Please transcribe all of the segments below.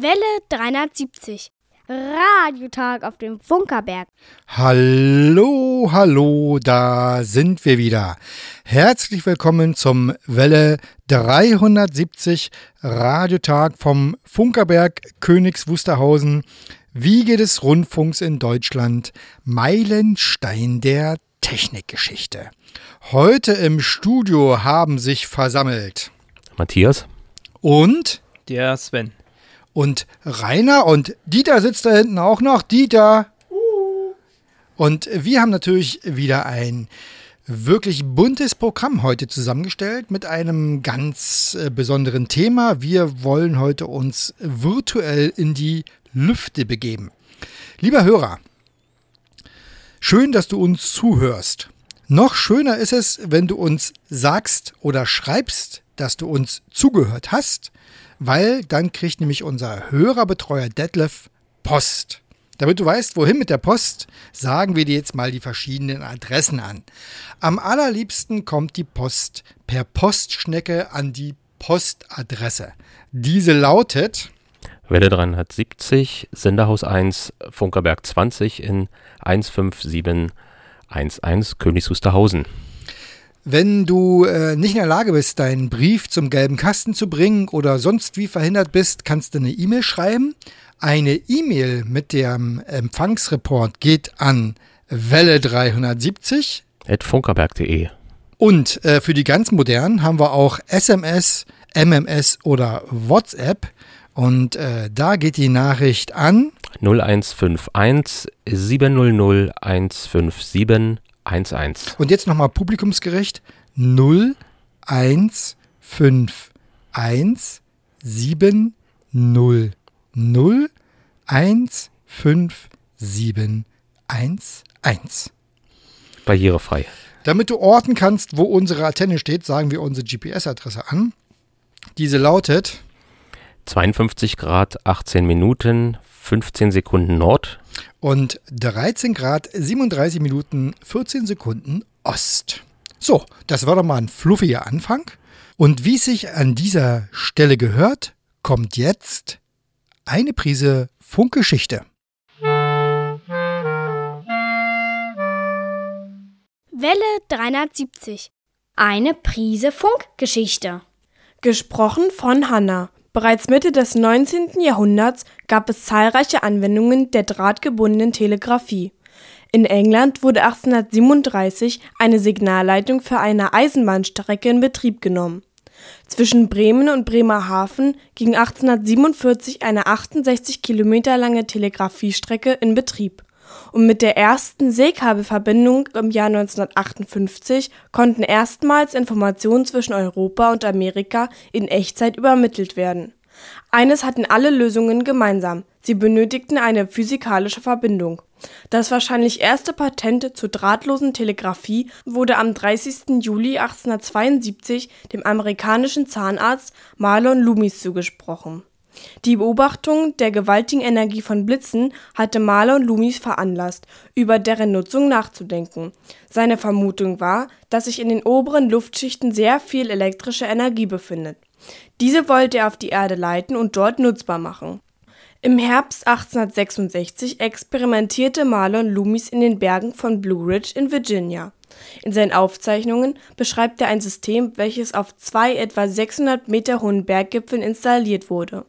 Welle 370. Radiotag auf dem Funkerberg. Hallo, hallo, da sind wir wieder. Herzlich willkommen zum Welle 370 Radiotag vom Funkerberg Königs Wusterhausen, Wiege des Rundfunks in Deutschland, Meilenstein der Technikgeschichte. Heute im Studio haben sich versammelt Matthias und Der Sven. Und Rainer und Dieter sitzt da hinten auch noch. Dieter. Und wir haben natürlich wieder ein wirklich buntes Programm heute zusammengestellt mit einem ganz äh, besonderen Thema. Wir wollen heute uns virtuell in die Lüfte begeben. Lieber Hörer, schön, dass du uns zuhörst. Noch schöner ist es, wenn du uns sagst oder schreibst, dass du uns zugehört hast, weil dann kriegt nämlich unser Hörerbetreuer Detlef Post. Damit du weißt, wohin mit der Post, sagen wir dir jetzt mal die verschiedenen Adressen an. Am allerliebsten kommt die Post per Postschnecke an die Postadresse. Diese lautet Welle 370, Senderhaus 1, Funkerberg 20 in 15711 Königs Wusterhausen. Wenn du äh, nicht in der Lage bist, deinen Brief zum gelben Kasten zu bringen oder sonst wie verhindert bist, kannst du eine E-Mail schreiben. Eine E-Mail mit dem Empfangsreport geht an Welle 370 At funkerberg.de. und äh, für die ganz modernen haben wir auch SMS, MMS oder WhatsApp. Und äh, da geht die Nachricht an 0151 700 157 11. Und jetzt nochmal publikumsgerecht. 0, 1, 5, 1, 7, 0, 0, 1, 5, 7, 1, 1. Barrierefrei. Damit du orten kannst, wo unsere Antenne steht, sagen wir unsere GPS-Adresse an. Diese lautet 52 Grad, 18 Minuten, 15 Sekunden Nord. Und 13 Grad 37 Minuten 14 Sekunden Ost. So, das war doch mal ein fluffiger Anfang. Und wie es sich an dieser Stelle gehört, kommt jetzt eine Prise Funkgeschichte. Welle 370. Eine Prise Funkgeschichte. Gesprochen von Hanna. Bereits Mitte des 19. Jahrhunderts gab es zahlreiche Anwendungen der drahtgebundenen Telegrafie. In England wurde 1837 eine Signalleitung für eine Eisenbahnstrecke in Betrieb genommen. Zwischen Bremen und Bremerhaven ging 1847 eine 68 Kilometer lange Telegrafiestrecke in Betrieb. Und mit der ersten Seekabelverbindung im Jahr 1958 konnten erstmals Informationen zwischen Europa und Amerika in Echtzeit übermittelt werden. Eines hatten alle Lösungen gemeinsam, sie benötigten eine physikalische Verbindung. Das wahrscheinlich erste Patent zur drahtlosen Telegrafie wurde am 30. Juli 1872 dem amerikanischen Zahnarzt Marlon Loomis zugesprochen. Die Beobachtung der gewaltigen Energie von Blitzen hatte Marlon Loomis veranlasst, über deren Nutzung nachzudenken. Seine Vermutung war, dass sich in den oberen Luftschichten sehr viel elektrische Energie befindet. Diese wollte er auf die Erde leiten und dort nutzbar machen. Im Herbst 1866 experimentierte Marlon Loomis in den Bergen von Blue Ridge in Virginia. In seinen Aufzeichnungen beschreibt er ein System, welches auf zwei etwa 600 Meter hohen Berggipfeln installiert wurde.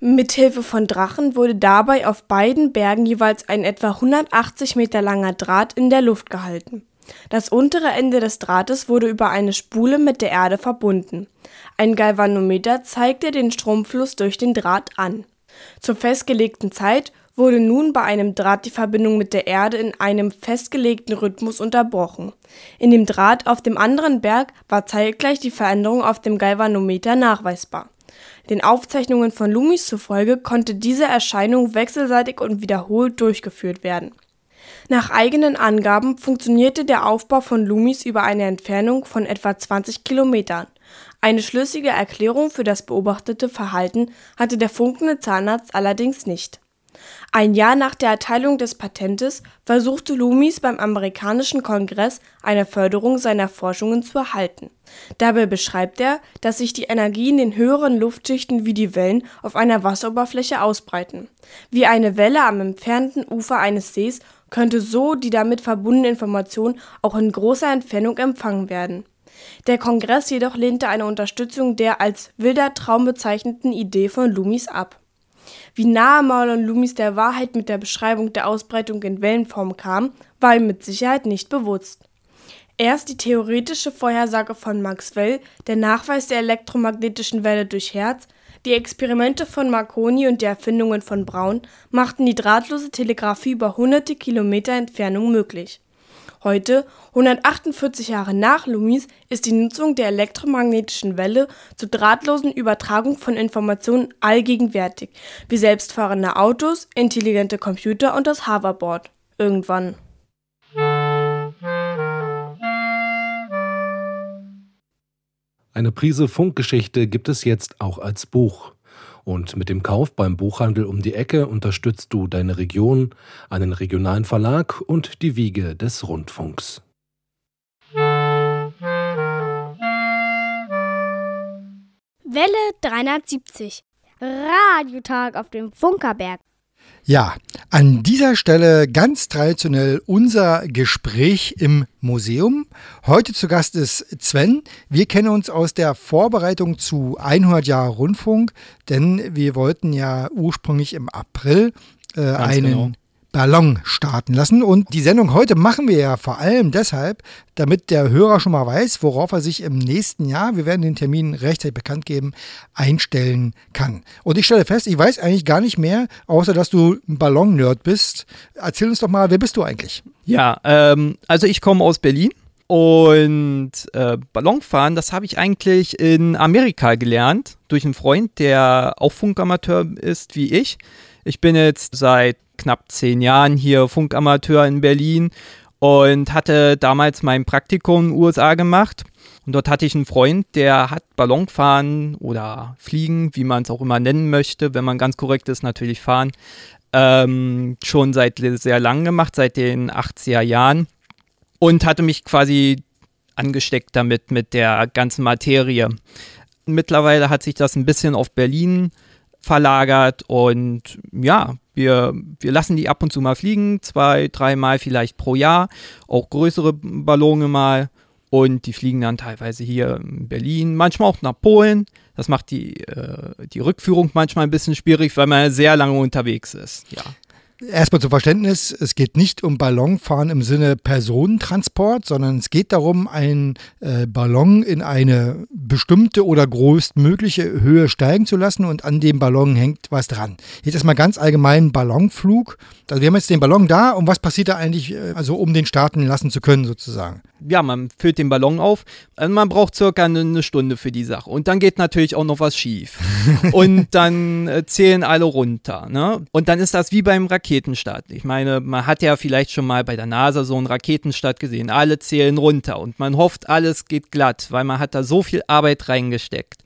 Mithilfe von Drachen wurde dabei auf beiden Bergen jeweils ein etwa 180 Meter langer Draht in der Luft gehalten. Das untere Ende des Drahtes wurde über eine Spule mit der Erde verbunden. Ein Galvanometer zeigte den Stromfluss durch den Draht an. Zur festgelegten Zeit wurde nun bei einem Draht die Verbindung mit der Erde in einem festgelegten Rhythmus unterbrochen. In dem Draht auf dem anderen Berg war zeitgleich die Veränderung auf dem Galvanometer nachweisbar. Den Aufzeichnungen von Loomis zufolge konnte diese Erscheinung wechselseitig und wiederholt durchgeführt werden. Nach eigenen Angaben funktionierte der Aufbau von Loomis über eine Entfernung von etwa 20 Kilometern. Eine schlüssige Erklärung für das beobachtete Verhalten hatte der funkende Zahnarzt allerdings nicht. Ein Jahr nach der Erteilung des Patentes versuchte Loomis beim amerikanischen Kongress eine Förderung seiner Forschungen zu erhalten. Dabei beschreibt er, dass sich die Energien in höheren Luftschichten wie die Wellen auf einer Wasseroberfläche ausbreiten. Wie eine Welle am entfernten Ufer eines Sees könnte so die damit verbundene Information auch in großer Entfernung empfangen werden. Der Kongress jedoch lehnte eine Unterstützung der als wilder Traum bezeichneten Idee von Loomis ab wie nahe Marlon Loomis der Wahrheit mit der Beschreibung der Ausbreitung in Wellenform kam, war ihm mit Sicherheit nicht bewusst. Erst die theoretische Vorhersage von Maxwell, der Nachweis der elektromagnetischen Welle durch Herz, die Experimente von Marconi und die Erfindungen von Braun machten die drahtlose Telegrafie über hunderte Kilometer Entfernung möglich Heute, 148 Jahre nach Loomis, ist die Nutzung der elektromagnetischen Welle zur drahtlosen Übertragung von Informationen allgegenwärtig, wie selbstfahrende Autos, intelligente Computer und das Hoverboard. Irgendwann. Eine Prise Funkgeschichte gibt es jetzt auch als Buch. Und mit dem Kauf beim Buchhandel um die Ecke unterstützt du deine Region, einen regionalen Verlag und die Wiege des Rundfunks. Welle 370. Radiotag auf dem Funkerberg. Ja, an dieser Stelle ganz traditionell unser Gespräch im Museum. Heute zu Gast ist Sven. Wir kennen uns aus der Vorbereitung zu 100 Jahre Rundfunk, denn wir wollten ja ursprünglich im April äh, einen genau. Ballon starten lassen. Und die Sendung heute machen wir ja vor allem deshalb, damit der Hörer schon mal weiß, worauf er sich im nächsten Jahr, wir werden den Termin rechtzeitig bekannt geben, einstellen kann. Und ich stelle fest, ich weiß eigentlich gar nicht mehr, außer dass du ein Ballon-Nerd bist. Erzähl uns doch mal, wer bist du eigentlich? Ja, ähm, also ich komme aus Berlin. Und äh, Ballonfahren, das habe ich eigentlich in Amerika gelernt, durch einen Freund, der auch Funkamateur ist wie ich. Ich bin jetzt seit knapp zehn Jahren hier Funkamateur in Berlin und hatte damals mein Praktikum in den USA gemacht. Und dort hatte ich einen Freund, der hat Ballonfahren oder Fliegen, wie man es auch immer nennen möchte, wenn man ganz korrekt ist, natürlich fahren, ähm, schon seit sehr lang gemacht, seit den 80er Jahren. Und hatte mich quasi angesteckt damit, mit der ganzen Materie. Mittlerweile hat sich das ein bisschen auf Berlin verlagert und ja, wir, wir lassen die ab und zu mal fliegen, zwei, dreimal vielleicht pro Jahr, auch größere Ballone mal. Und die fliegen dann teilweise hier in Berlin, manchmal auch nach Polen. Das macht die, äh, die Rückführung manchmal ein bisschen schwierig, weil man sehr lange unterwegs ist. Ja. Erstmal zum Verständnis, es geht nicht um Ballonfahren im Sinne Personentransport, sondern es geht darum, einen äh, Ballon in eine bestimmte oder größtmögliche Höhe steigen zu lassen und an dem Ballon hängt was dran. Jetzt erstmal ganz allgemein Ballonflug. Also wir haben jetzt den Ballon da und was passiert da eigentlich, äh, also um den starten lassen zu können sozusagen? Ja, man füllt den Ballon auf. Also man braucht circa eine Stunde für die Sache. Und dann geht natürlich auch noch was schief. und dann äh, zählen alle runter. Ne? Und dann ist das wie beim Raketenstart. Ich meine, man hat ja vielleicht schon mal bei der NASA so einen Raketenstart gesehen. Alle zählen runter und man hofft, alles geht glatt, weil man hat da so viel Arbeit reingesteckt.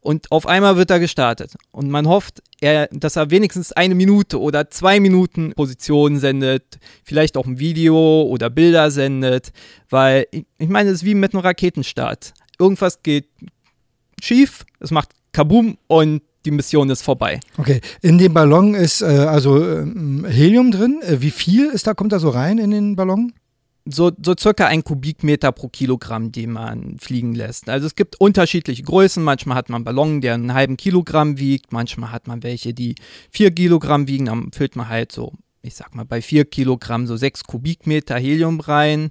Und auf einmal wird er gestartet. Und man hofft, er, dass er wenigstens eine Minute oder zwei Minuten Position sendet, vielleicht auch ein Video oder Bilder sendet, weil ich, ich meine, es ist wie mit einem Raketenstart. Irgendwas geht schief, es macht Kaboom und die Mission ist vorbei. Okay, in dem Ballon ist äh, also äh, Helium drin. Äh, wie viel ist da, kommt da so rein in den Ballon? so, so circa ein Kubikmeter pro Kilogramm, den man fliegen lässt. Also es gibt unterschiedliche Größen. Manchmal hat man einen Ballon, der einen halben Kilogramm wiegt. Manchmal hat man welche, die vier Kilogramm wiegen. Dann füllt man halt so, ich sag mal, bei vier Kilogramm so sechs Kubikmeter Helium rein.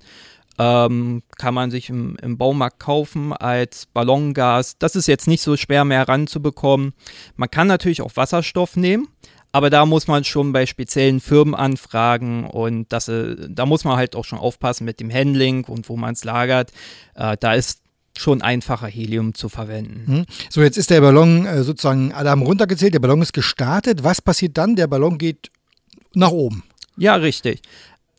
Ähm, kann man sich im, im Baumarkt kaufen als Ballongas. Das ist jetzt nicht so schwer mehr ranzubekommen. Man kann natürlich auch Wasserstoff nehmen. Aber da muss man schon bei speziellen Firmen anfragen und das, äh, da muss man halt auch schon aufpassen mit dem Handling und wo man es lagert. Äh, da ist schon einfacher Helium zu verwenden. Hm. So, jetzt ist der Ballon äh, sozusagen, alle haben runtergezählt, der Ballon ist gestartet. Was passiert dann? Der Ballon geht nach oben. Ja, richtig.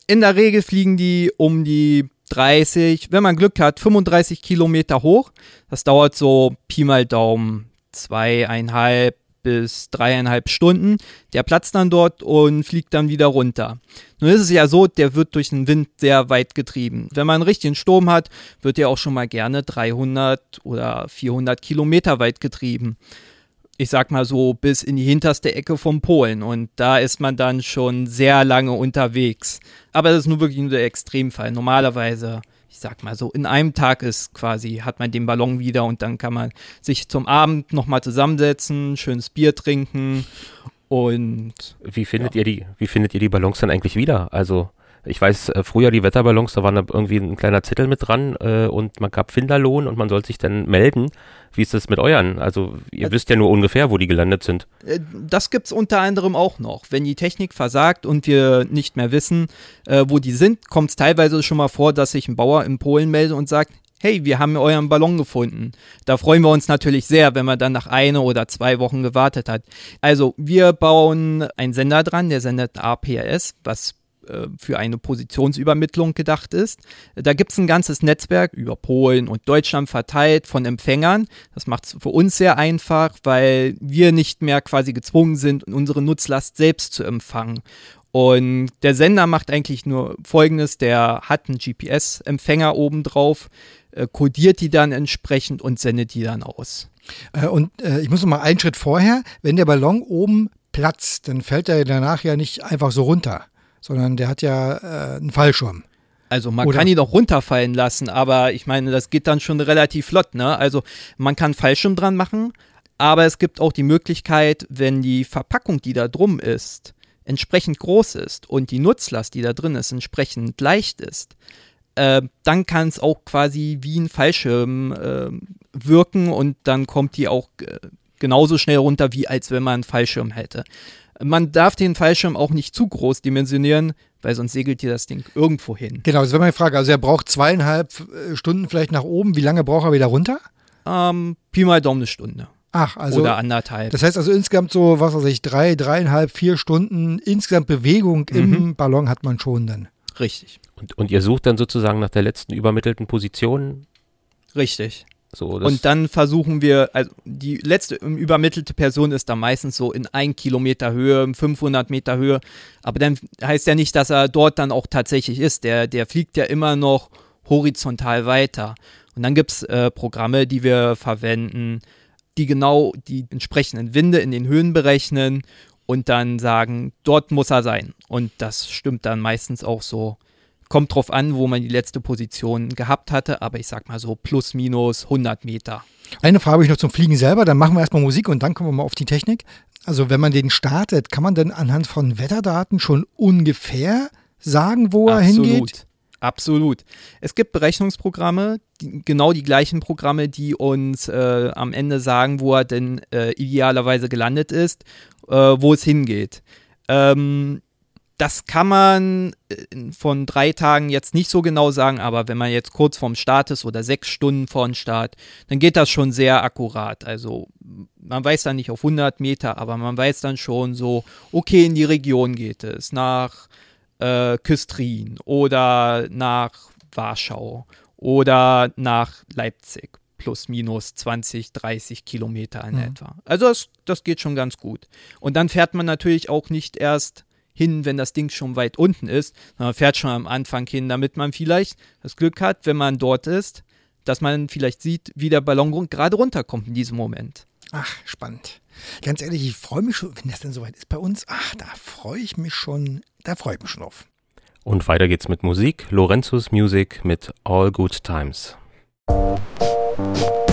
In der Regel fliegen die um die 30, wenn man Glück hat, 35 Kilometer hoch. Das dauert so Pi mal Daumen zweieinhalb bis dreieinhalb Stunden. Der platzt dann dort und fliegt dann wieder runter. Nun ist es ja so, der wird durch den Wind sehr weit getrieben. Wenn man einen richtigen Sturm hat, wird der auch schon mal gerne 300 oder 400 Kilometer weit getrieben. Ich sag mal so bis in die hinterste Ecke vom Polen und da ist man dann schon sehr lange unterwegs. Aber das ist nur wirklich nur der Extremfall. Normalerweise ich sag mal so, in einem Tag ist quasi, hat man den Ballon wieder und dann kann man sich zum Abend nochmal zusammensetzen, schönes Bier trinken und. Wie findet ja. ihr die, wie findet ihr die Ballons dann eigentlich wieder? Also, ich weiß, äh, früher die Wetterballons, da war da irgendwie ein kleiner Zettel mit dran äh, und man gab Finderlohn und man soll sich dann melden. Wie ist das mit euren? Also ihr äh, wisst ja nur ungefähr, wo die gelandet sind. Äh, das gibt es unter anderem auch noch. Wenn die Technik versagt und wir nicht mehr wissen, äh, wo die sind, kommt es teilweise schon mal vor, dass sich ein Bauer in Polen meldet und sagt, hey, wir haben euren Ballon gefunden. Da freuen wir uns natürlich sehr, wenn man dann nach eine oder zwei Wochen gewartet hat. Also wir bauen einen Sender dran, der sendet APRS, was für eine Positionsübermittlung gedacht ist. Da gibt es ein ganzes Netzwerk über Polen und Deutschland verteilt von Empfängern. Das macht es für uns sehr einfach, weil wir nicht mehr quasi gezwungen sind, unsere Nutzlast selbst zu empfangen. Und der Sender macht eigentlich nur Folgendes, der hat einen GPS-Empfänger oben drauf, äh, kodiert die dann entsprechend und sendet die dann aus. Äh, und äh, ich muss noch mal einen Schritt vorher, wenn der Ballon oben platzt, dann fällt er danach ja nicht einfach so runter sondern der hat ja äh, einen Fallschirm. Also man Oder? kann ihn auch runterfallen lassen, aber ich meine, das geht dann schon relativ flott, ne? Also man kann Fallschirm dran machen, aber es gibt auch die Möglichkeit, wenn die Verpackung, die da drum ist, entsprechend groß ist und die Nutzlast, die da drin ist, entsprechend leicht ist, äh, dann kann es auch quasi wie ein Fallschirm äh, wirken und dann kommt die auch äh, genauso schnell runter, wie als wenn man einen Fallschirm hätte. Man darf den Fallschirm auch nicht zu groß dimensionieren, weil sonst segelt dir das Ding irgendwo hin. Genau, das wäre meine Frage. Also er braucht zweieinhalb äh, Stunden vielleicht nach oben. Wie lange braucht er wieder runter? Ähm, Pi mal Daumen eine Stunde. Ach, also. Oder anderthalb. Das heißt also insgesamt so, was weiß ich, drei, dreieinhalb, vier Stunden insgesamt Bewegung mhm. im Ballon hat man schon dann. Richtig. Und, und ihr sucht dann sozusagen nach der letzten übermittelten Position? Richtig. So, und dann versuchen wir, also die letzte übermittelte Person ist da meistens so in ein Kilometer Höhe, 500 Meter Höhe. Aber dann heißt ja nicht, dass er dort dann auch tatsächlich ist. Der, der fliegt ja immer noch horizontal weiter. Und dann gibt es äh, Programme, die wir verwenden, die genau die entsprechenden Winde in den Höhen berechnen und dann sagen, dort muss er sein. Und das stimmt dann meistens auch so Kommt drauf an, wo man die letzte Position gehabt hatte, aber ich sag mal so plus minus 100 Meter. Eine Frage habe ich noch zum Fliegen selber, dann machen wir erstmal Musik und dann kommen wir mal auf die Technik. Also wenn man den startet, kann man denn anhand von Wetterdaten schon ungefähr sagen, wo Absolut. er hingeht? Absolut. Es gibt Berechnungsprogramme, die, genau die gleichen Programme, die uns äh, am Ende sagen, wo er denn äh, idealerweise gelandet ist, äh, wo es hingeht. Ähm, das kann man äh, von drei Tagen jetzt nicht so genau sagen, aber wenn man jetzt kurz vorm Start ist oder sechs Stunden vor dem Start, dann geht das schon sehr akkurat. Also man weiß dann nicht auf 100 Meter, aber man weiß dann schon so, okay, in die Region geht es, nach äh, Küstrin oder nach Warschau oder nach Leipzig plus minus 20, 30 Kilometer in mhm. etwa. Also das, das geht schon ganz gut. Und dann fährt man natürlich auch nicht erst hin, wenn das Ding schon weit unten ist. Man fährt schon am Anfang hin, damit man vielleicht das Glück hat, wenn man dort ist, dass man vielleicht sieht, wie der Ballon gerade runterkommt in diesem Moment. Ach, spannend. Ganz ehrlich, ich freue mich schon, wenn das denn soweit ist bei uns. Ach, da freue ich mich schon, da freue ich mich schon auf. Und weiter geht's mit Musik. Lorenzo's Music mit All Good Times. sure,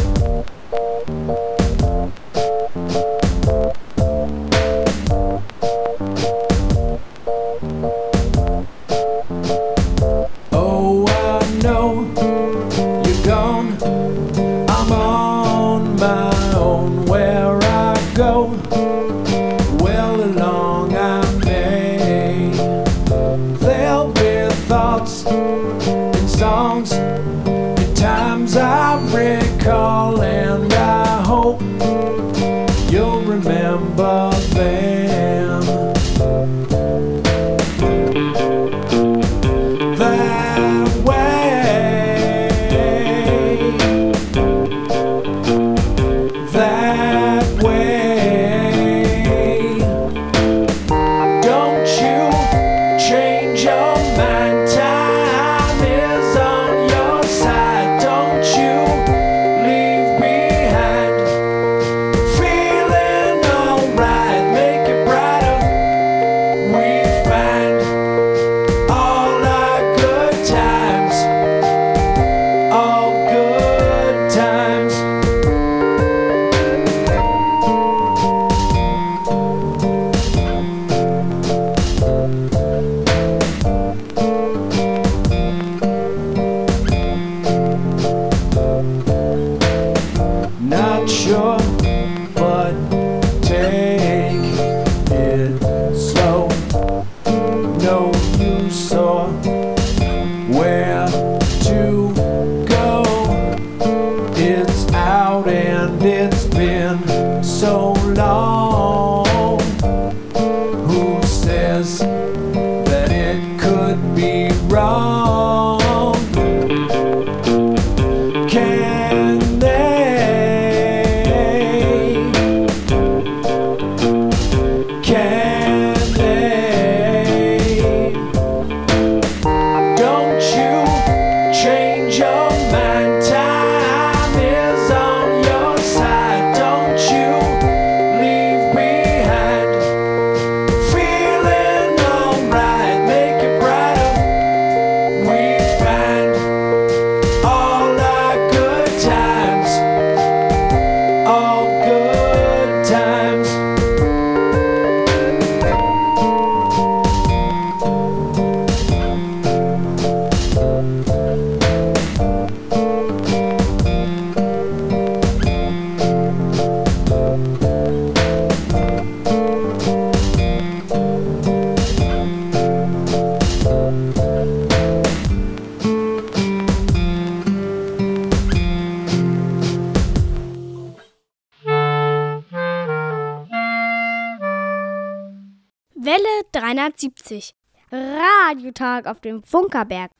370. Radiotag auf dem Funkerberg.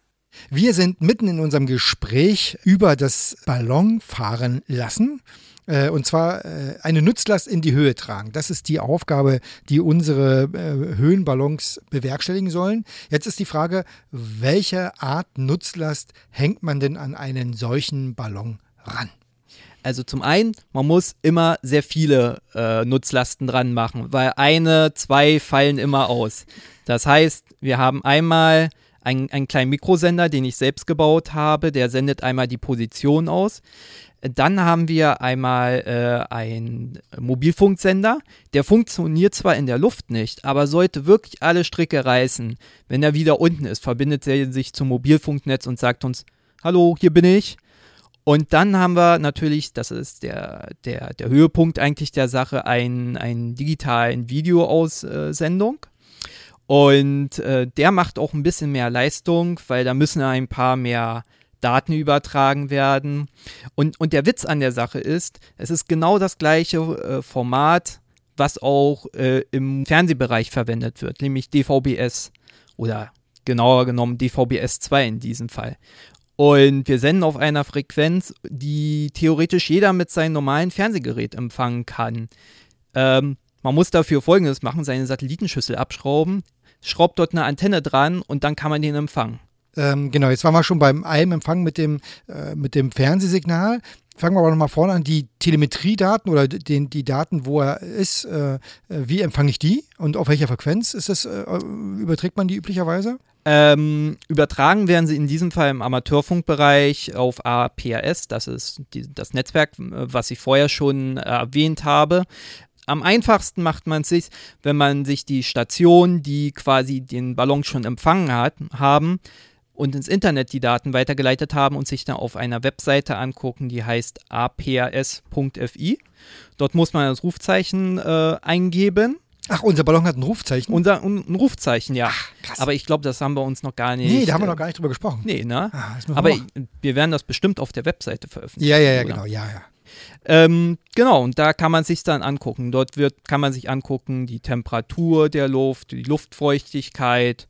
Wir sind mitten in unserem Gespräch über das Ballonfahren lassen. Äh, Und zwar äh, eine Nutzlast in die Höhe tragen. Das ist die Aufgabe, die unsere äh, Höhenballons bewerkstelligen sollen. Jetzt ist die Frage, welche Art Nutzlast hängt man denn an einen solchen Ballon ran? Also zum einen, man muss immer sehr viele äh, Nutzlasten dran machen, weil eine, zwei fallen immer aus. Das heißt, wir haben einmal einen, einen kleinen Mikrosender, den ich selbst gebaut habe, der sendet einmal die Position aus. Dann haben wir einmal äh, einen Mobilfunksender, der funktioniert zwar in der Luft nicht, aber sollte wirklich alle Stricke reißen. Wenn er wieder unten ist, verbindet er sich zum Mobilfunknetz und sagt uns, hallo, hier bin ich. Und dann haben wir natürlich, das ist der, der, der Höhepunkt eigentlich der Sache, einen, einen digitalen Videoaussendung. Und äh, der macht auch ein bisschen mehr Leistung, weil da müssen ein paar mehr Daten übertragen werden. Und, und der Witz an der Sache ist, es ist genau das gleiche äh, Format, was auch äh, im Fernsehbereich verwendet wird, nämlich DVB-S oder genauer genommen DVB-S 2 in diesem Fall. Und wir senden auf einer Frequenz, die theoretisch jeder mit seinem normalen Fernsehgerät empfangen kann. Ähm, man muss dafür folgendes machen: seine Satellitenschüssel abschrauben, schraubt dort eine Antenne dran und dann kann man den empfangen. Ähm, genau, jetzt waren wir schon beim einem Empfang mit dem, äh, mit dem Fernsehsignal. Fangen wir aber nochmal vorne an, die Telemetriedaten oder den, die Daten, wo er ist, äh, wie empfange ich die und auf welcher Frequenz ist das, äh, überträgt man die üblicherweise? Ähm, übertragen werden sie in diesem Fall im Amateurfunkbereich auf APRS, das ist die, das Netzwerk, was ich vorher schon äh, erwähnt habe. Am einfachsten macht man es sich, wenn man sich die Stationen, die quasi den Ballon schon empfangen hat, haben und ins Internet die Daten weitergeleitet haben und sich dann auf einer Webseite angucken, die heißt aprs.fi. Dort muss man das Rufzeichen äh, eingeben. Ach, unser Ballon hat ein Rufzeichen. Unser ein Rufzeichen, ja. krass. Aber ich glaube, das haben wir uns noch gar nicht. nee, da haben wir äh, noch gar nicht drüber gesprochen. Nee, ne? Ah, wir Aber machen. wir werden das bestimmt auf der Webseite veröffentlichen. ja, ja, ja, oder? genau, ja, ja. Ähm, genau, und da kann man sich dann angucken. Dort wird, kann man sich angucken, die Temperatur der Luft, die Luftfeuchtigkeit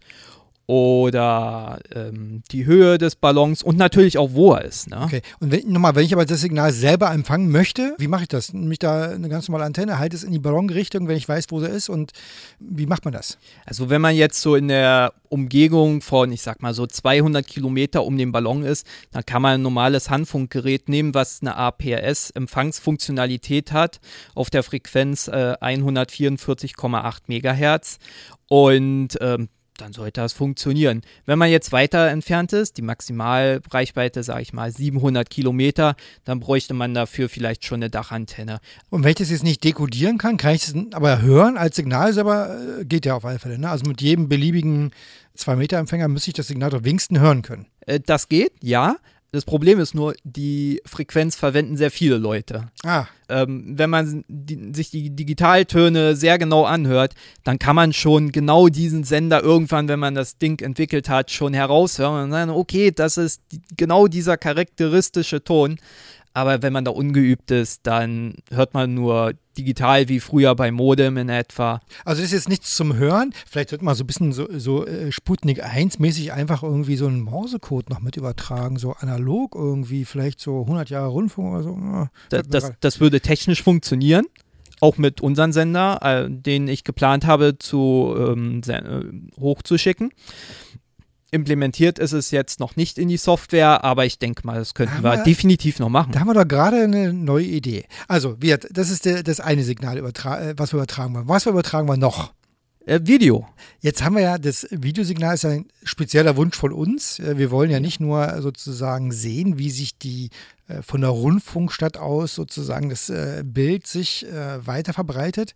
oder ähm, die Höhe des Ballons und natürlich auch, wo er ist. Ne? Okay, und wenn, nochmal, wenn ich aber das Signal selber empfangen möchte, wie mache ich das? Nehme ich da eine ganz normale Antenne, halte es in die Ballonrichtung, wenn ich weiß, wo sie ist und wie macht man das? Also wenn man jetzt so in der Umgebung von, ich sag mal so 200 Kilometer um den Ballon ist, dann kann man ein normales Handfunkgerät nehmen, was eine APS-Empfangsfunktionalität hat auf der Frequenz äh, 144,8 Megahertz und ähm, dann sollte das funktionieren. Wenn man jetzt weiter entfernt ist, die Maximalreichweite, sage ich mal 700 Kilometer, dann bräuchte man dafür vielleicht schon eine Dachantenne. Und wenn ich das jetzt nicht dekodieren kann, kann ich es aber hören als Signal selber, äh, geht ja auf alle Fälle. Ne? Also mit jedem beliebigen 2-Meter-Empfänger müsste ich das Signal doch wenigstens hören können. Äh, das geht, ja. Das Problem ist nur, die Frequenz verwenden sehr viele Leute. Ah, Ähm, wenn man die, sich die Digitaltöne sehr genau anhört, dann kann man schon genau diesen Sender irgendwann, wenn man das Ding entwickelt hat, schon heraushören und sagen, okay, das ist die, genau dieser charakteristische Ton. Aber wenn man da ungeübt ist, dann hört man nur digital wie früher bei Modem in etwa. also das ist jetzt nichts zum Hören. Vielleicht wird man so ein bisschen so, so äh, Sputnik 1-mäßig einfach irgendwie so einen Morsecode noch mit übertragen, so analog irgendwie, vielleicht so 100 Jahre Rundfunk oder so. Mir das, gerade- das würde technisch funktionieren. Auch mit unserem Sender, äh, den ich geplant habe, zu, ähm, äh, hochzuschicken. Implementiert ist es jetzt noch nicht in die Software, aber ich denke mal, das könnten wir Aber- definitiv noch machen. Da haben wir doch gerade eine neue Idee. Also, wir, das ist der, das eine Signal, äh, was wir übertragen wollen. Was wir übertragen wir noch? Äh, Video. Jetzt haben wir ja, das Videosignal ist ja ein spezieller Wunsch von uns. Äh, Wir wollen ja nicht nur sozusagen sehen, wie sich die von der Rundfunkstadt aus sozusagen das Bild sich weiter verbreitet.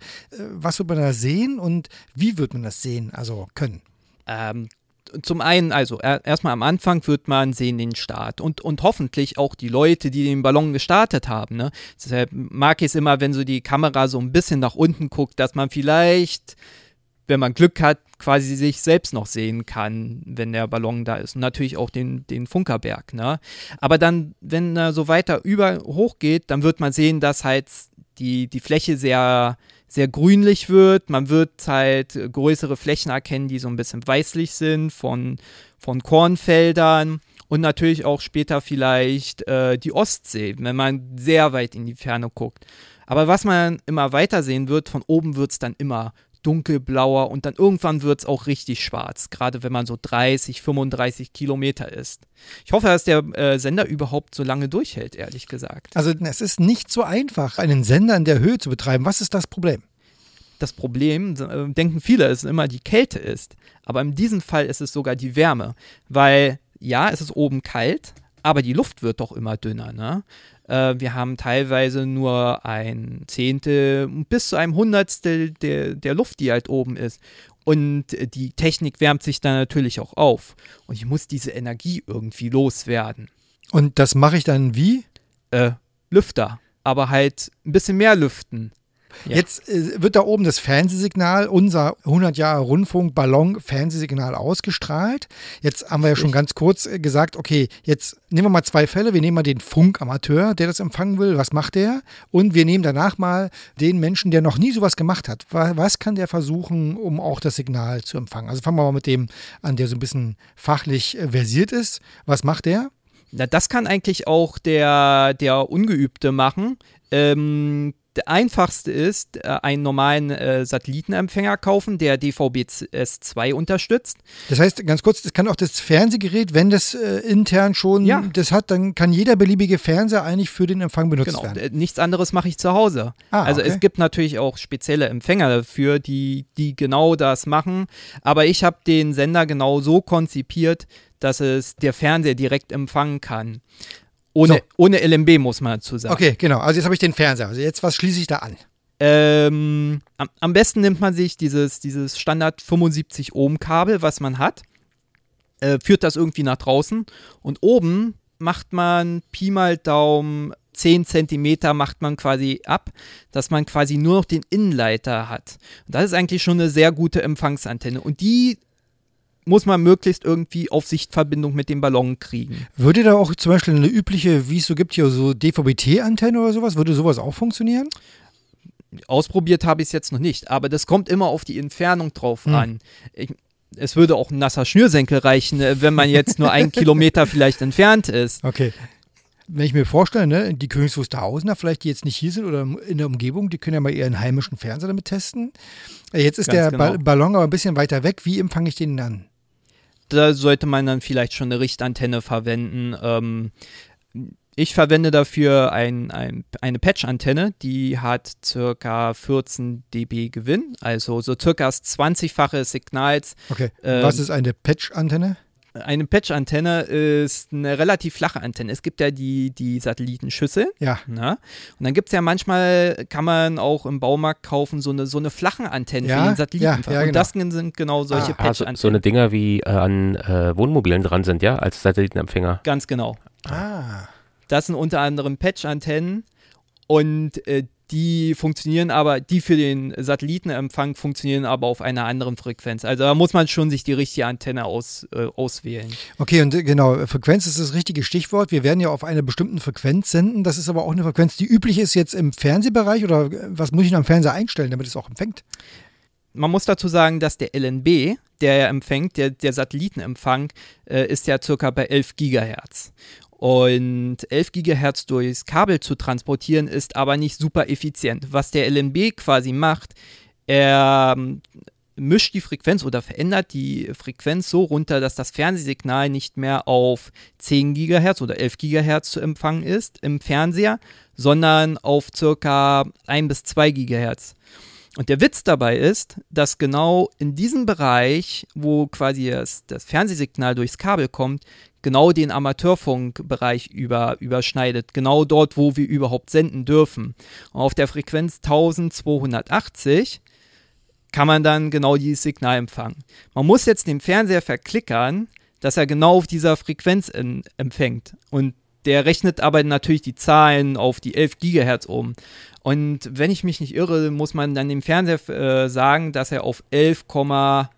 Was wird man da sehen und wie wird man das sehen, also können? Ähm, zum einen, also er, erstmal am Anfang wird man sehen den Start und, und hoffentlich auch die Leute, die den Ballon gestartet haben. Ne? Deshalb mag ich es immer, wenn so die Kamera so ein bisschen nach unten guckt, dass man vielleicht, wenn man Glück hat, quasi sich selbst noch sehen kann, wenn der Ballon da ist. Und natürlich auch den, den Funkerberg. Ne? Aber dann, wenn er so weiter über hoch geht, dann wird man sehen, dass halt die, die Fläche sehr, sehr grünlich wird. Man wird halt größere Flächen erkennen, die so ein bisschen weißlich sind von, von Kornfeldern und natürlich auch später vielleicht äh, die Ostsee, wenn man sehr weit in die Ferne guckt. Aber was man immer weiter sehen wird, von oben wird es dann immer dunkelblauer und dann irgendwann wird es auch richtig schwarz, gerade wenn man so 30, 35 Kilometer ist. Ich hoffe, dass der äh, Sender überhaupt so lange durchhält, ehrlich gesagt. Also, es ist nicht so einfach, einen Sender in der Höhe zu betreiben. Was ist das Problem? das Problem, äh, denken viele, es immer die Kälte ist. Aber in diesem Fall ist es sogar die Wärme. Weil, ja, es ist oben kalt, aber die Luft wird doch immer dünner. Ne? Äh, wir haben teilweise nur ein Zehntel bis zu einem Hundertstel der, der Luft, die halt oben ist. Und die Technik wärmt sich dann natürlich auch auf. Und ich muss diese Energie irgendwie loswerden. Und das mache ich dann wie? Äh, Lüfter. Aber halt ein bisschen mehr lüften. Ja. Jetzt äh, wird da oben das Fernsehsignal, unser 100 Jahre Rundfunk Ballon Fernsehsignal ausgestrahlt. Jetzt haben wir ja schon ganz kurz äh, gesagt, okay, jetzt nehmen wir mal zwei Fälle. Wir nehmen mal den Funkamateur, der das empfangen will. Was macht der? Und wir nehmen danach mal den Menschen, der noch nie sowas gemacht hat. Wa- Was kann der versuchen, um auch das Signal zu empfangen? Also fangen wir mal mit dem an, der so ein bisschen fachlich äh, versiert ist. Was macht der? Na, das kann eigentlich auch der, der Ungeübte machen. Ähm, der einfachste ist, äh, einen normalen äh, Satellitenempfänger kaufen, der DVB-S2 unterstützt. Das heißt, ganz kurz, das kann auch das Fernsehgerät, wenn das äh, intern schon Ja. das hat, dann kann jeder beliebige Fernseher eigentlich für den Empfang benutzt Genau, werden. äh, nichts anderes mache ich zu Hause. Ah, also okay. es gibt natürlich auch spezielle Empfänger dafür, die, die genau das machen. Aber ich habe den Sender genau so konzipiert, dass es der Fernseher direkt empfangen kann. Ohne, So. ohne LMB muss man dazu sagen. Okay, genau. Also jetzt habe ich den Fernseher. Also jetzt, was schließe ich da an? Ähm, am, am besten nimmt man sich dieses, dieses Standard 75 Ohm Kabel, was man hat, äh, führt das irgendwie nach draußen und oben macht man Pi mal Daumen 10 Zentimeter macht man quasi ab, dass man quasi nur noch den Innenleiter hat. Und das ist eigentlich schon eine sehr gute Empfangsantenne und die muss man möglichst irgendwie auf Sichtverbindung mit dem Ballon kriegen. Würde da auch zum Beispiel eine übliche, wie es so gibt, hier so DVB-T-Antenne oder sowas, würde sowas auch funktionieren? Ausprobiert habe ich es jetzt noch nicht, aber das kommt immer auf die Entfernung drauf Hm. an. Ich, es würde auch ein nasser Schnürsenkel reichen, äh, wenn man jetzt nur einen Kilometer vielleicht entfernt ist. Okay. Wenn ich mir vorstelle, ne, die Königs Wusterhausener, vielleicht die jetzt nicht hier sind oder in der Umgebung, die können ja mal ihren heimischen Fernseher damit testen. Äh, Jetzt ist Ganz der genau. Ba- Ballon aber ein bisschen weiter weg. Wie empfange ich den dann? Da sollte man dann vielleicht schon eine Richtantenne verwenden. Ähm, ich verwende dafür ein, ein, eine Patch-Antenne, die hat circa 14 dB Gewinn, also so circa das 20-fache des Signals. Okay. Ähm, was ist eine Patch-Antenne? Eine Patch-Antenne ist eine relativ flache Antenne. Es gibt ja die, die Satellitenschüssel. Ja. Ne? Und dann gibt es ja manchmal, kann man auch im Baumarkt kaufen, so eine, so eine flache Antenne Ja, für den Satelliten. ja, ja, Und genau. das sind genau solche Ah, so, Patch-Antennen. so eine Dinger wie äh, an äh, Wohnmobilen dran sind, ja, als Satellitenempfänger. Ganz genau. Ah. Das sind unter anderem Patch-Antennen und äh, die funktionieren aber, die für den Satellitenempfang funktionieren aber auf einer anderen Frequenz. Also da muss man schon sich die richtige Antenne aus, äh, auswählen. Okay, und äh, genau, Frequenz ist das richtige Stichwort. Wir werden ja auf einer bestimmten Frequenz senden. Das ist aber auch eine Frequenz, die üblich ist jetzt im Fernsehbereich oder äh, was muss ich denn am Fernseher einstellen, damit es auch empfängt? Man muss dazu sagen, dass der LNB, der ja empfängt, der, der Satellitenempfang, äh, ist ja circa bei 11 Gigahertz. Und 11 Gigahertz durchs Kabel zu transportieren, ist aber nicht super effizient. Was der LNB quasi macht, er ähm, mischt die Frequenz oder verändert die Frequenz so runter, dass das Fernsehsignal nicht mehr auf 10 Gigahertz oder 11 Gigahertz zu empfangen ist im Fernseher, sondern auf circa 1 bis 2 Gigahertz. Und der Witz dabei ist, dass genau in diesem Bereich, wo quasi das, das Fernsehsignal durchs Kabel kommt, genau den Amateurfunkbereich über, überschneidet. Genau dort, wo wir überhaupt senden dürfen. Und auf der Frequenz 1280 kann man dann genau dieses Signal empfangen. Man muss jetzt den Fernseher verklickern, dass er genau auf dieser Frequenz in, empfängt. Und der rechnet aber natürlich die Zahlen auf die 11 Gigahertz um. Und wenn ich mich nicht irre, muss man dann dem Fernseher äh, sagen, dass er auf 11,880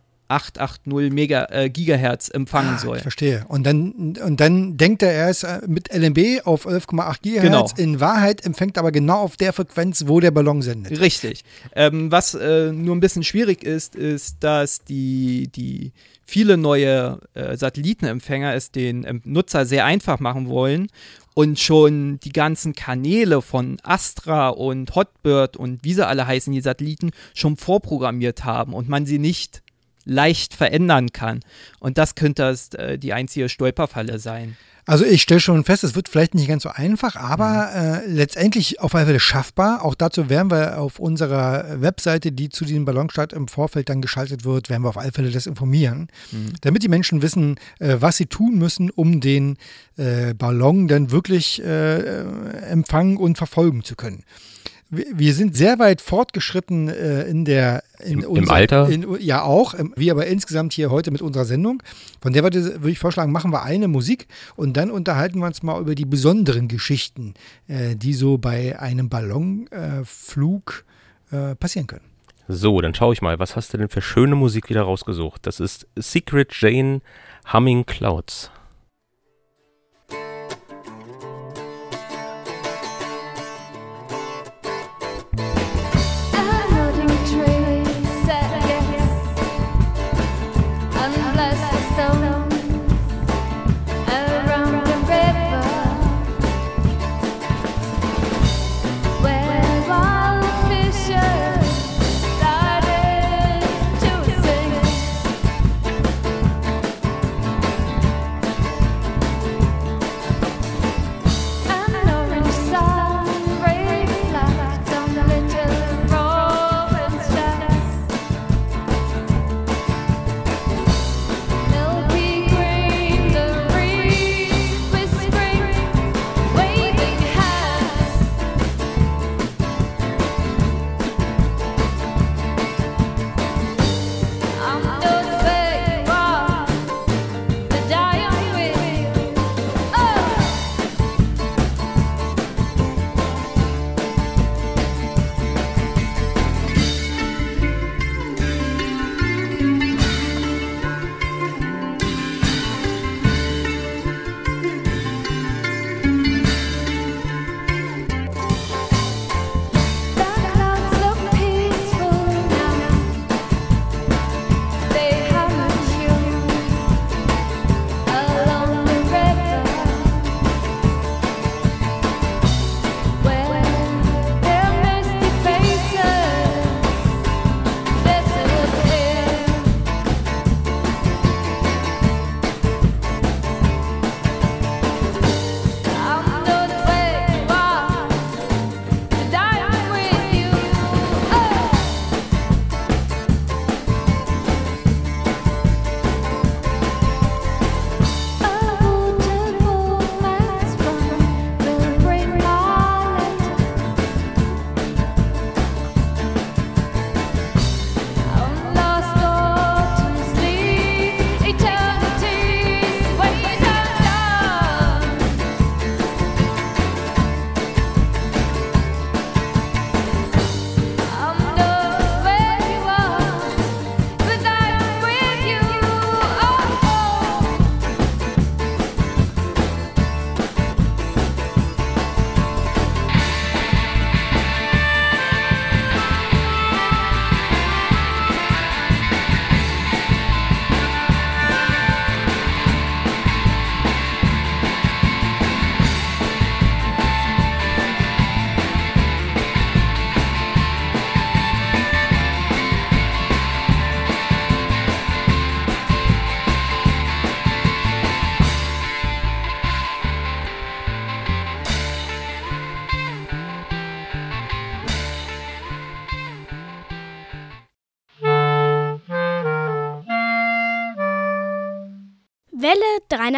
Mega, äh, Gigahertz empfangen Ah, soll. Ich verstehe. Und dann, und dann denkt er, er ist äh, mit LNB auf 11,8 Gigahertz. Genau. In Wahrheit empfängt aber genau auf der Frequenz, wo der Ballon sendet. Richtig. Ähm, was äh, nur ein bisschen schwierig ist, ist, dass die, die viele neue äh, Satellitenempfänger es den ähm, Nutzer sehr einfach machen wollen und schon die ganzen Kanäle von Astra und Hotbird und wie sie alle heißen, die Satelliten, schon vorprogrammiert haben und man sie nicht leicht verändern kann. Und das könnte äh, die einzige Stolperfalle sein. Also ich stelle schon fest, es wird vielleicht nicht ganz so einfach, aber äh, letztendlich auf alle Fälle schaffbar. Auch dazu werden wir auf unserer Webseite, die zu diesem Ballonstart im Vorfeld dann geschaltet wird, werden wir auf alle Fälle das informieren, damit die Menschen wissen, äh, was sie tun müssen, um den äh, Ballon dann wirklich äh, empfangen und verfolgen zu können. Wir wir sind sehr weit fortgeschritten äh, in der in Im- im Alter? In, ja auch, ähm, wie aber insgesamt hier heute mit unserer Sendung. Von der würde ich vorschlagen, machen wir eine Musik und dann unterhalten wir uns mal über die besonderen Geschichten, äh, die so bei einem Ballonflug äh, passieren können. So, dann schaue ich mal, was hast du denn für schöne Musik wieder rausgesucht? Das ist Secret Jane Humming Clouds.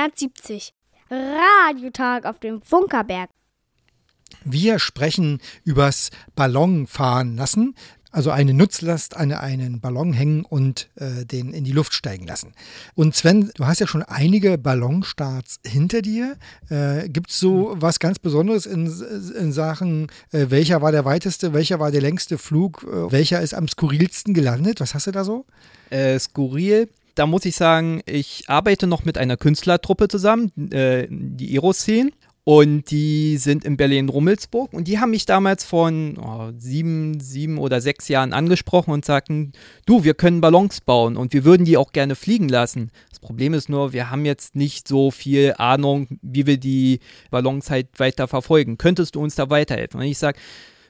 370. Radiotag auf dem Funkerberg. Wir sprechen übers Ballonfahren lassen, also eine Nutzlast an einen Ballon hängen und äh, den in die Luft steigen lassen. Und Sven, du hast ja schon einige Ballonstarts hinter dir. Äh, Gibt es so was ganz Besonderes in, in Sachen, äh, welcher war der weiteste, welcher war der längste Flug, äh, welcher ist am skurrilsten gelandet? Was hast du da so? Äh, skurril. Da muss ich sagen, ich arbeite noch mit einer Künstlertruppe zusammen, äh, die Aeroszene. Und die sind in Berlin-Rummelsburg. Und die haben mich damals von oh, sieben, sieben oder sechs Jahren angesprochen und sagten, du, wir können Ballons bauen und wir würden die auch gerne fliegen lassen. Das Problem ist nur, wir haben jetzt nicht so viel Ahnung, wie wir die Ballons halt weiter verfolgen. Könntest du uns da weiterhelfen? Und ich sage,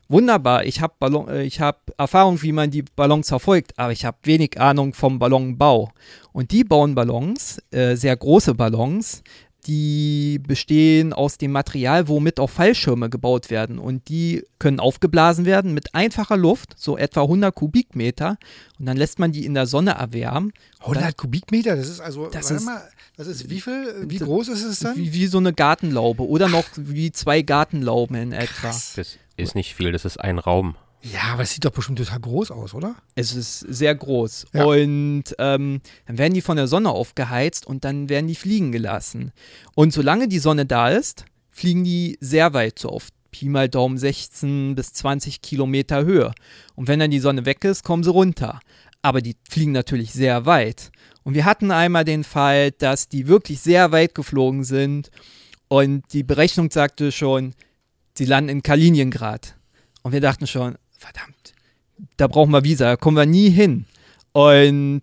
wunderbar, ich habe äh, ich hab Erfahrung, wie man die Ballons verfolgt, aber ich habe wenig Ahnung vom Ballonbau. Und die bauen Ballons, äh, sehr große Ballons, die bestehen aus dem Material, womit auch Fallschirme gebaut werden. Und die können aufgeblasen werden mit einfacher Luft, so etwa 100 Kubikmeter. Und dann lässt man die in der Sonne erwärmen. 100 Kubikmeter, das ist also, Das warte ist- mal, das ist wie viel, wie groß ist es dann? Wie, wie so eine Gartenlaube oder noch wie zwei Gartenlauben in etwa. Das ist nicht viel, das ist ein Raum. Ja, aber es sieht doch bestimmt total groß aus, oder? Es ist sehr groß. Ja. Und ähm, dann werden die von der Sonne aufgeheizt und dann werden die fliegen gelassen. Und solange die Sonne da ist, fliegen die sehr weit, so auf Pi mal Daumen 16 bis 20 Kilometer Höhe. Und wenn dann die Sonne weg ist, kommen sie runter. Aber die fliegen natürlich sehr weit. Und wir hatten einmal den Fall, dass die wirklich sehr weit geflogen sind und die Berechnung sagte schon, sie landen in Kaliningrad. Und wir dachten schon, verdammt, da brauchen wir Visa, da kommen wir nie hin. Und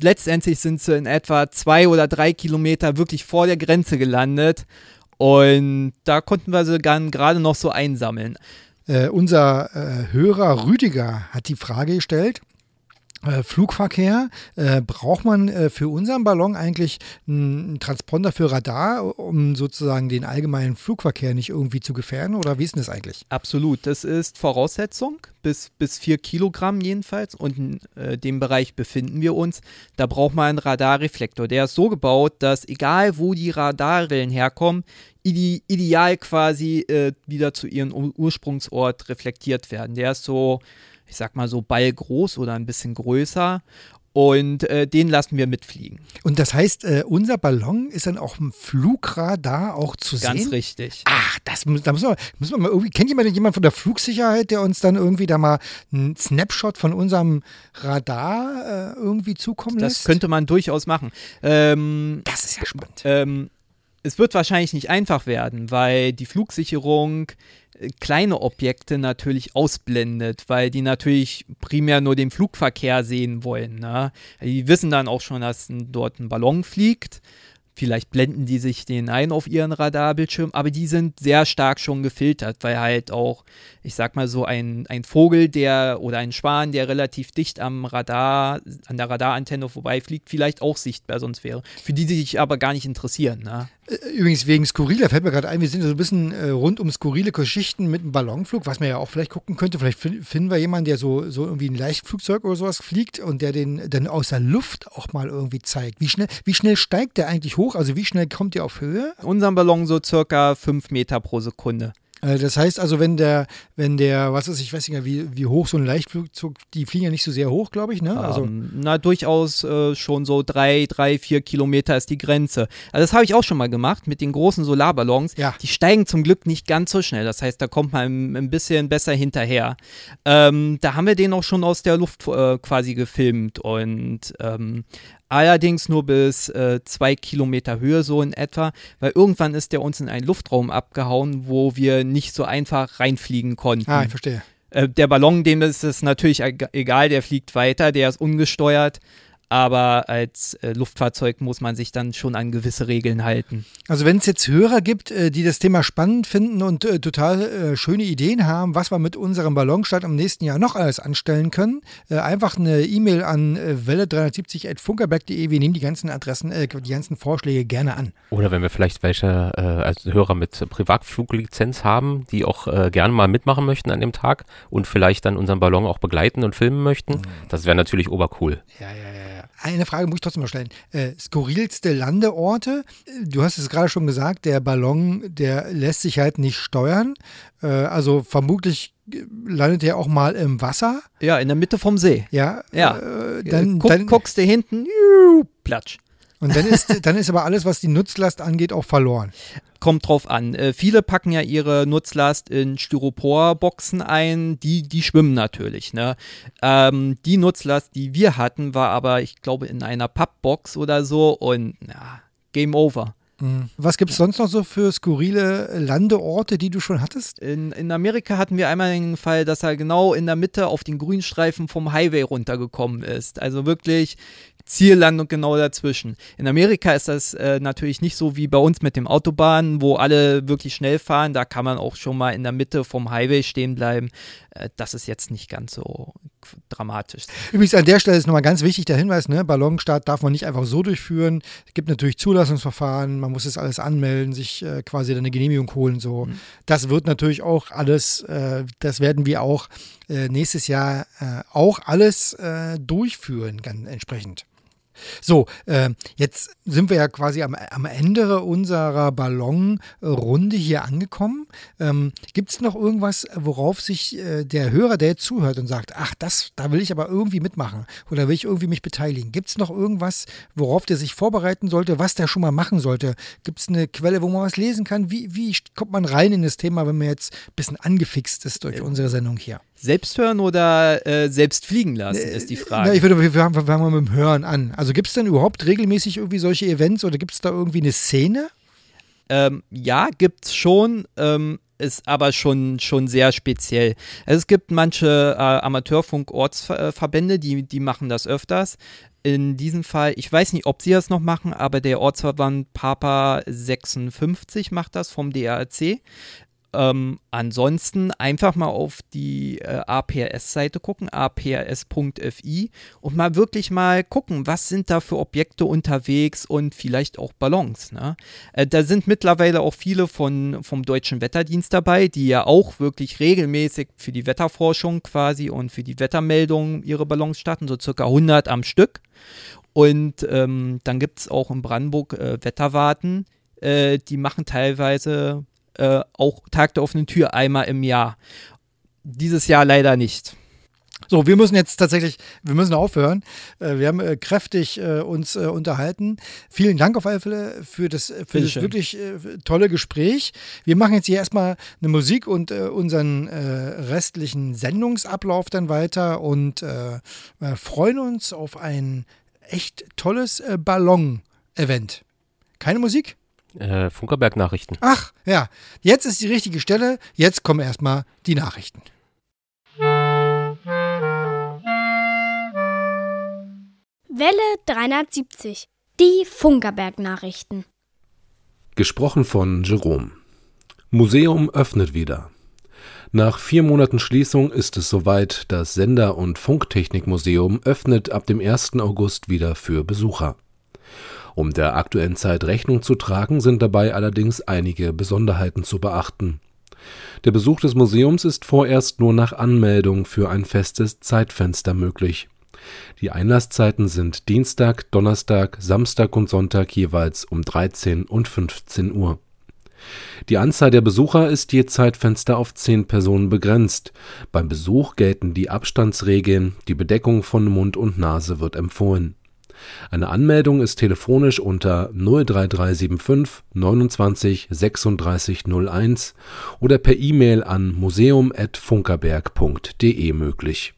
letztendlich sind sie in etwa zwei oder drei Kilometer wirklich vor der Grenze gelandet. Und da konnten wir sie dann gerade noch so einsammeln. Äh, unser äh, Hörer Rüdiger hat die Frage gestellt. Äh, Flugverkehr, äh, braucht man äh, für unseren Ballon eigentlich einen Transponder für Radar, um sozusagen den allgemeinen Flugverkehr nicht irgendwie zu gefährden? Oder wie ist denn das eigentlich? Absolut, das ist Voraussetzung, bis, bis vier Kilogramm jedenfalls. Und in äh, dem Bereich befinden wir uns. Da braucht man einen Radarreflektor. Der ist so gebaut, dass egal wo die Radarwellen herkommen, ide ideal quasi äh, wieder zu ihrem Ur Ursprungsort reflektiert werden. Der ist so, ich sag mal so ballgroß oder ein bisschen größer. Und äh, den lassen wir mitfliegen. Und das heißt, äh, unser Ballon ist dann auch im Flugradar auch zu Ganz sehen? richtig. Ach, das muss, da müssen wir, müssen wir mal irgendwie. Kennt jemand jemand von der Flugsicherheit, der uns dann irgendwie da mal einen Snapshot von unserem Radar äh, irgendwie zukommen lässt? Das könnte man durchaus machen. Ähm, Das ist ja spannend. Ähm, es wird wahrscheinlich nicht einfach werden, weil die Flugsicherung kleine Objekte natürlich ausblendet, weil die natürlich primär nur den Flugverkehr sehen wollen. Ne? Die wissen dann auch schon, dass dort ein Ballon fliegt. Vielleicht blenden die sich den ein auf ihren Radarbildschirm, aber die sind sehr stark schon gefiltert, weil halt auch, ich sag mal so, ein, ein Vogel, der oder ein Schwan, der relativ dicht am Radar, an der Radarantenne vorbeifliegt, vielleicht auch sichtbar sonst wäre. Für die, die sich aber gar nicht interessieren. Ne? Übrigens wegen Skurriler fällt mir gerade ein, wir sind so ein bisschen äh, rund um skurrile Geschichten mit einem Ballonflug, was man ja auch vielleicht gucken könnte. Vielleicht fin- finden wir jemanden, der so, so irgendwie ein Leichtflugzeug oder sowas fliegt und der den dann aus der Luft auch mal irgendwie zeigt. Wie schnell, wie schnell steigt der eigentlich hoch? Also wie schnell kommt der auf Höhe? Unseren Ballon so circa 5 Meter pro Sekunde. Äh, Das heißt also, wenn der, wenn der, was ist, ich weiß nicht mehr, wie, wie hoch so ein Leichtflugzeug, die fliegen ja nicht so sehr hoch, glaube ich, ne? Also, ähm, na, durchaus äh, schon so drei, drei, vier Kilometer ist die Grenze. Also das habe ich auch schon mal gemacht mit den großen Solarballons. Ja. Die steigen zum Glück nicht ganz so schnell. Das heißt, da kommt man ein bisschen besser hinterher. Ähm, da haben wir den auch schon aus der Luft äh, quasi gefilmt und ähm, allerdings nur bis äh, zwei Kilometer Höhe so in etwa, weil irgendwann ist der uns in einen Luftraum abgehauen, wo wir nicht so einfach reinfliegen konnten. ah, ich verstehe. Äh, der Ballon, dem ist es natürlich eg- egal, der fliegt weiter, der ist ungesteuert. Aber als äh, Luftfahrzeug muss man sich dann schon an gewisse Regeln halten. Also wenn es jetzt Hörer gibt, äh, die das Thema spannend finden und äh, total äh, schöne Ideen haben, was wir mit unserem Ballonstart im nächsten Jahr noch alles anstellen können, äh, einfach eine E-Mail an äh, welle370.funkerberg.de. Wir nehmen die ganzen Adressen, äh, die ganzen Vorschläge gerne an. Oder wenn wir vielleicht welche äh, als Hörer mit Privatfluglizenz haben, die auch äh, gerne mal mitmachen möchten an dem Tag und vielleicht dann unseren Ballon auch begleiten und filmen möchten, das wäre natürlich obercool. Ja, ja, ja. Eine Frage muss ich trotzdem mal stellen. Äh, skurrilste Landeorte? Du hast es gerade schon gesagt, der Ballon, der lässt sich halt nicht steuern. Äh, also vermutlich äh, landet er auch mal im Wasser. Ja, in der Mitte vom See. Ja. Ja. Äh, dann, Guck, dann, guckst du hinten, juhu, platsch. Und dann ist, dann ist aber alles, was die Nutzlast angeht, auch verloren. Kommt drauf an. Äh, viele packen ja ihre Nutzlast in Styroporboxen ein, die, die schwimmen natürlich. Ne? Ähm, die Nutzlast, die wir hatten, war aber, ich glaube, in einer Pappbox oder so und na, Game over. Was gibt es sonst noch so für skurrile Landeorte, die du schon hattest? In, in Amerika hatten wir einmal den Fall, dass er genau in der Mitte auf den Grünstreifen vom Highway runtergekommen ist. Also wirklich Ziellandung genau dazwischen. In Amerika ist das äh, natürlich nicht so wie bei uns mit dem Autobahnen, wo alle wirklich schnell fahren. Da kann man auch schon mal in der Mitte vom Highway stehen bleiben. Äh, das ist jetzt nicht ganz so dramatisch. Übrigens an der Stelle ist nochmal ganz wichtig der Hinweis, ne? Ballonstart darf man nicht einfach so durchführen. Es gibt natürlich Zulassungsverfahren, man muss das alles anmelden, sich äh, quasi eine Genehmigung holen. So. Das wird natürlich auch alles, äh, das werden wir auch äh, nächstes Jahr äh, auch alles äh, durchführen, ganz entsprechend. So, äh, jetzt sind wir ja quasi am, am Ende unserer Ballonrunde hier angekommen. Ähm, Gibt es noch irgendwas, worauf sich äh, der Hörer, der jetzt zuhört und sagt, ach, das, da will ich aber irgendwie mitmachen oder will ich irgendwie mich beteiligen? Gibt es noch irgendwas, worauf der sich vorbereiten sollte, was der schon mal machen sollte? Gibt es eine Quelle, wo man was lesen kann? Wie, wie kommt man rein in das Thema, wenn man jetzt ein bisschen angefixt ist durch unsere Sendung hier? Selbst hören oder äh, selbst fliegen lassen, ist die Frage. Na, ich würde, wir fangen mal mit dem Hören an. Also gibt es denn überhaupt regelmäßig irgendwie solche Events oder gibt es da irgendwie eine Szene? Ähm, ja, gibt's schon, ähm, ist aber schon, schon sehr speziell. Also es gibt manche äh, Amateurfunk-Ortsverbände, die, die machen das öfters. In diesem Fall, ich weiß nicht, ob sie das noch machen, aber der Ortsverband Papa 56 macht das vom DRC. Ähm, ansonsten einfach mal auf die äh, APRS-Seite gucken, aprs.fi und mal wirklich mal gucken, was sind da für Objekte unterwegs und vielleicht auch Ballons. Ne? Äh, da sind mittlerweile auch viele von, vom Deutschen Wetterdienst dabei, die ja auch wirklich regelmäßig für die Wetterforschung quasi und für die Wettermeldungen ihre Ballons starten, so circa 100 am Stück. Und ähm, dann gibt es auch in Brandenburg äh, Wetterwarten, äh, die machen teilweise äh, auch Tag der offenen Tür einmal im Jahr. Dieses Jahr leider nicht. So, wir müssen jetzt tatsächlich, wir müssen aufhören. Äh, wir haben äh, kräftig äh, uns äh, unterhalten. Vielen Dank auf alle Fälle für das, für das Bitteschön. wirklich äh, tolle Gespräch. Wir machen jetzt hier erstmal eine Musik und äh, unseren restlichen Sendungsablauf dann weiter und freuen uns auf ein echt tolles Ballon-Event. Keine Musik? Äh, Funkerberg-Nachrichten. Ach, ja. Jetzt ist die richtige Stelle. Jetzt kommen erstmal die Nachrichten. Welle 370. Die Funkerberg-Nachrichten. Gesprochen von Jerome. Museum öffnet wieder. Nach vier Monaten Schließung ist es soweit, das Sender- und Funktechnikmuseum öffnet ab dem 1. August wieder für Besucher. Um der aktuellen Zeit Rechnung zu tragen, sind dabei allerdings einige Besonderheiten zu beachten. Der Besuch des Museums ist vorerst nur nach Anmeldung für ein festes Zeitfenster möglich. Die Einlasszeiten sind Dienstag, Donnerstag, Samstag und Sonntag jeweils um 13 und 15 Uhr. Die Anzahl der Besucher ist je Zeitfenster auf 10 Personen begrenzt. Beim Besuch gelten die Abstandsregeln, die Bedeckung von Mund und Nase wird empfohlen. Eine Anmeldung ist telefonisch unter 03375 29 36 01 oder per E-Mail an museum.funkerberg.de möglich.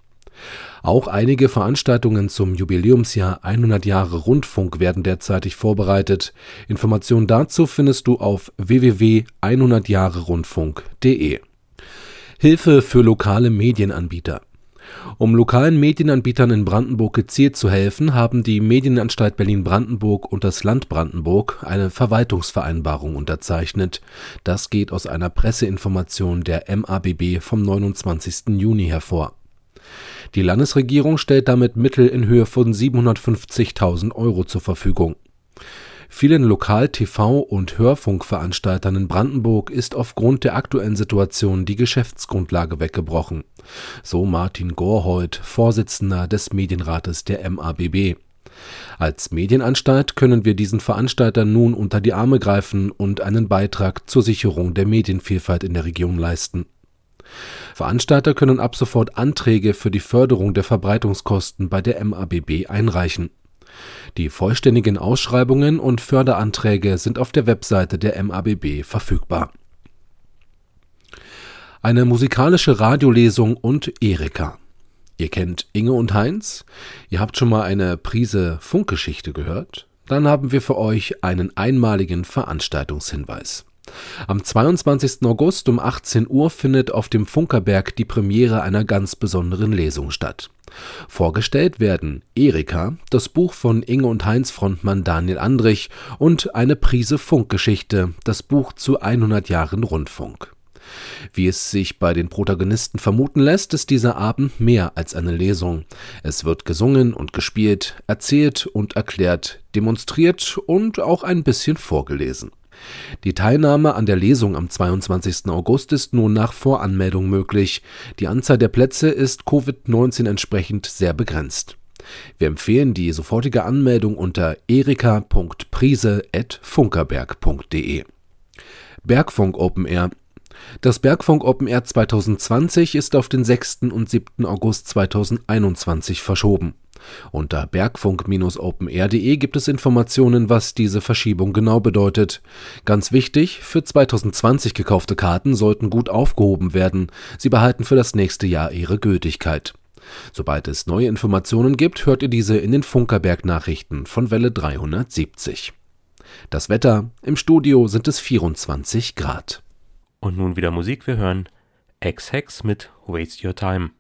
Auch einige Veranstaltungen zum Jubiläumsjahr 100 Jahre Rundfunk werden derzeitig vorbereitet. Informationen dazu findest du auf www.100jahre-rundfunk.de. Hilfe für lokale Medienanbieter. Um lokalen Medienanbietern in Brandenburg gezielt zu helfen, haben die Medienanstalt Berlin-Brandenburg und das Land Brandenburg eine Verwaltungsvereinbarung unterzeichnet. Das geht aus einer Presseinformation der MABB vom 29. Juni hervor. Die Landesregierung stellt damit Mittel in Höhe von 750.000 Euro zur Verfügung. Vielen Lokal-TV- und Hörfunkveranstaltern in Brandenburg ist aufgrund der aktuellen Situation die Geschäftsgrundlage weggebrochen. So Martin Gorhold, Vorsitzender des Medienrates der MABB. Als Medienanstalt können wir diesen Veranstaltern nun unter die Arme greifen und einen Beitrag zur Sicherung der Medienvielfalt in der Region leisten. Veranstalter können ab sofort Anträge für die Förderung der Verbreitungskosten bei der MABB einreichen. Die vollständigen Ausschreibungen und Förderanträge sind auf der Webseite der MABB verfügbar. Eine musikalische Radiolesung und Erika. Ihr kennt Inge und Heinz? Ihr habt schon mal eine Prise Funkgeschichte gehört? Dann haben wir für euch einen einmaligen Veranstaltungshinweis. Am 22. August um 18 Uhr findet auf dem Funkerberg die Premiere einer ganz besonderen Lesung statt. Vorgestellt werden Erika, das Buch von Inge und Heinz Frontmann Daniel Andrich und eine Prise Funkgeschichte, das Buch zu 100 Jahren Rundfunk. Wie es sich bei den Protagonisten vermuten lässt, ist dieser Abend mehr als eine Lesung. Es wird gesungen und gespielt, erzählt und erklärt, demonstriert und auch ein bisschen vorgelesen. Die Teilnahme an der Lesung am 22. August ist nun nach Voranmeldung möglich. Die Anzahl der Plätze ist Covid-19 entsprechend sehr begrenzt. Wir empfehlen die sofortige Anmeldung unter erika.prise.funkerberg.de. Bergfunk Open Air das Bergfunk Open Air 2020 ist auf den 6. und 7. August 2021 verschoben. Unter bergfunk-openair.de gibt es Informationen, was diese Verschiebung genau bedeutet. Ganz wichtig, für 2020 gekaufte Karten sollten gut aufgehoben werden. Sie behalten für das nächste Jahr ihre Gültigkeit. Sobald es neue Informationen gibt, hört ihr diese in den Funkerberg-Nachrichten von Welle 370. Das Wetter: Im Studio sind es 24 Grad. Und nun wieder Musik. Wir hören X-Hex mit Waste Your Time.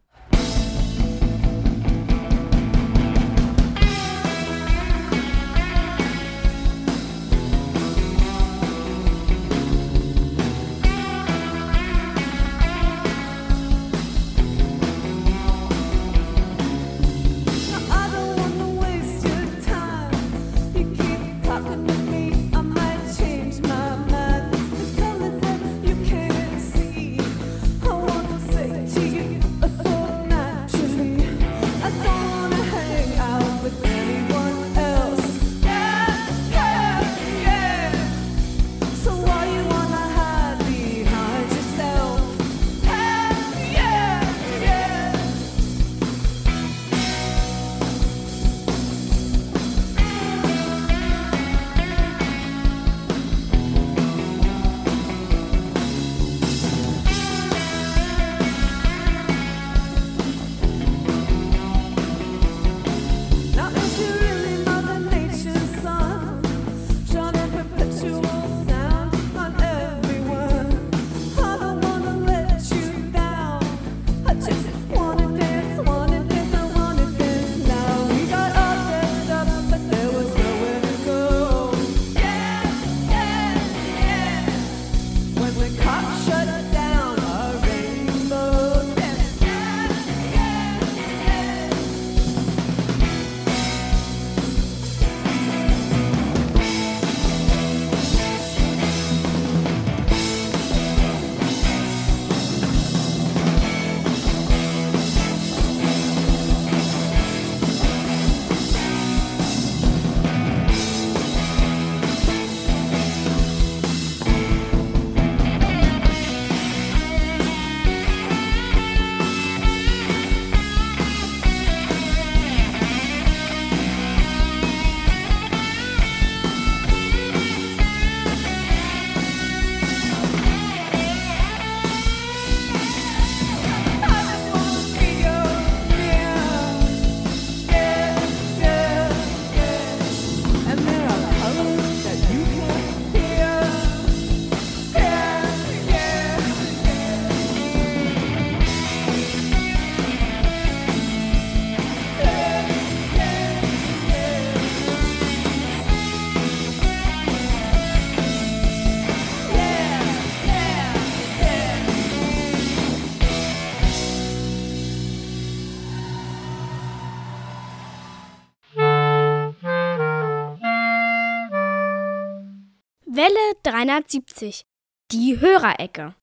370. Die Hörerecke.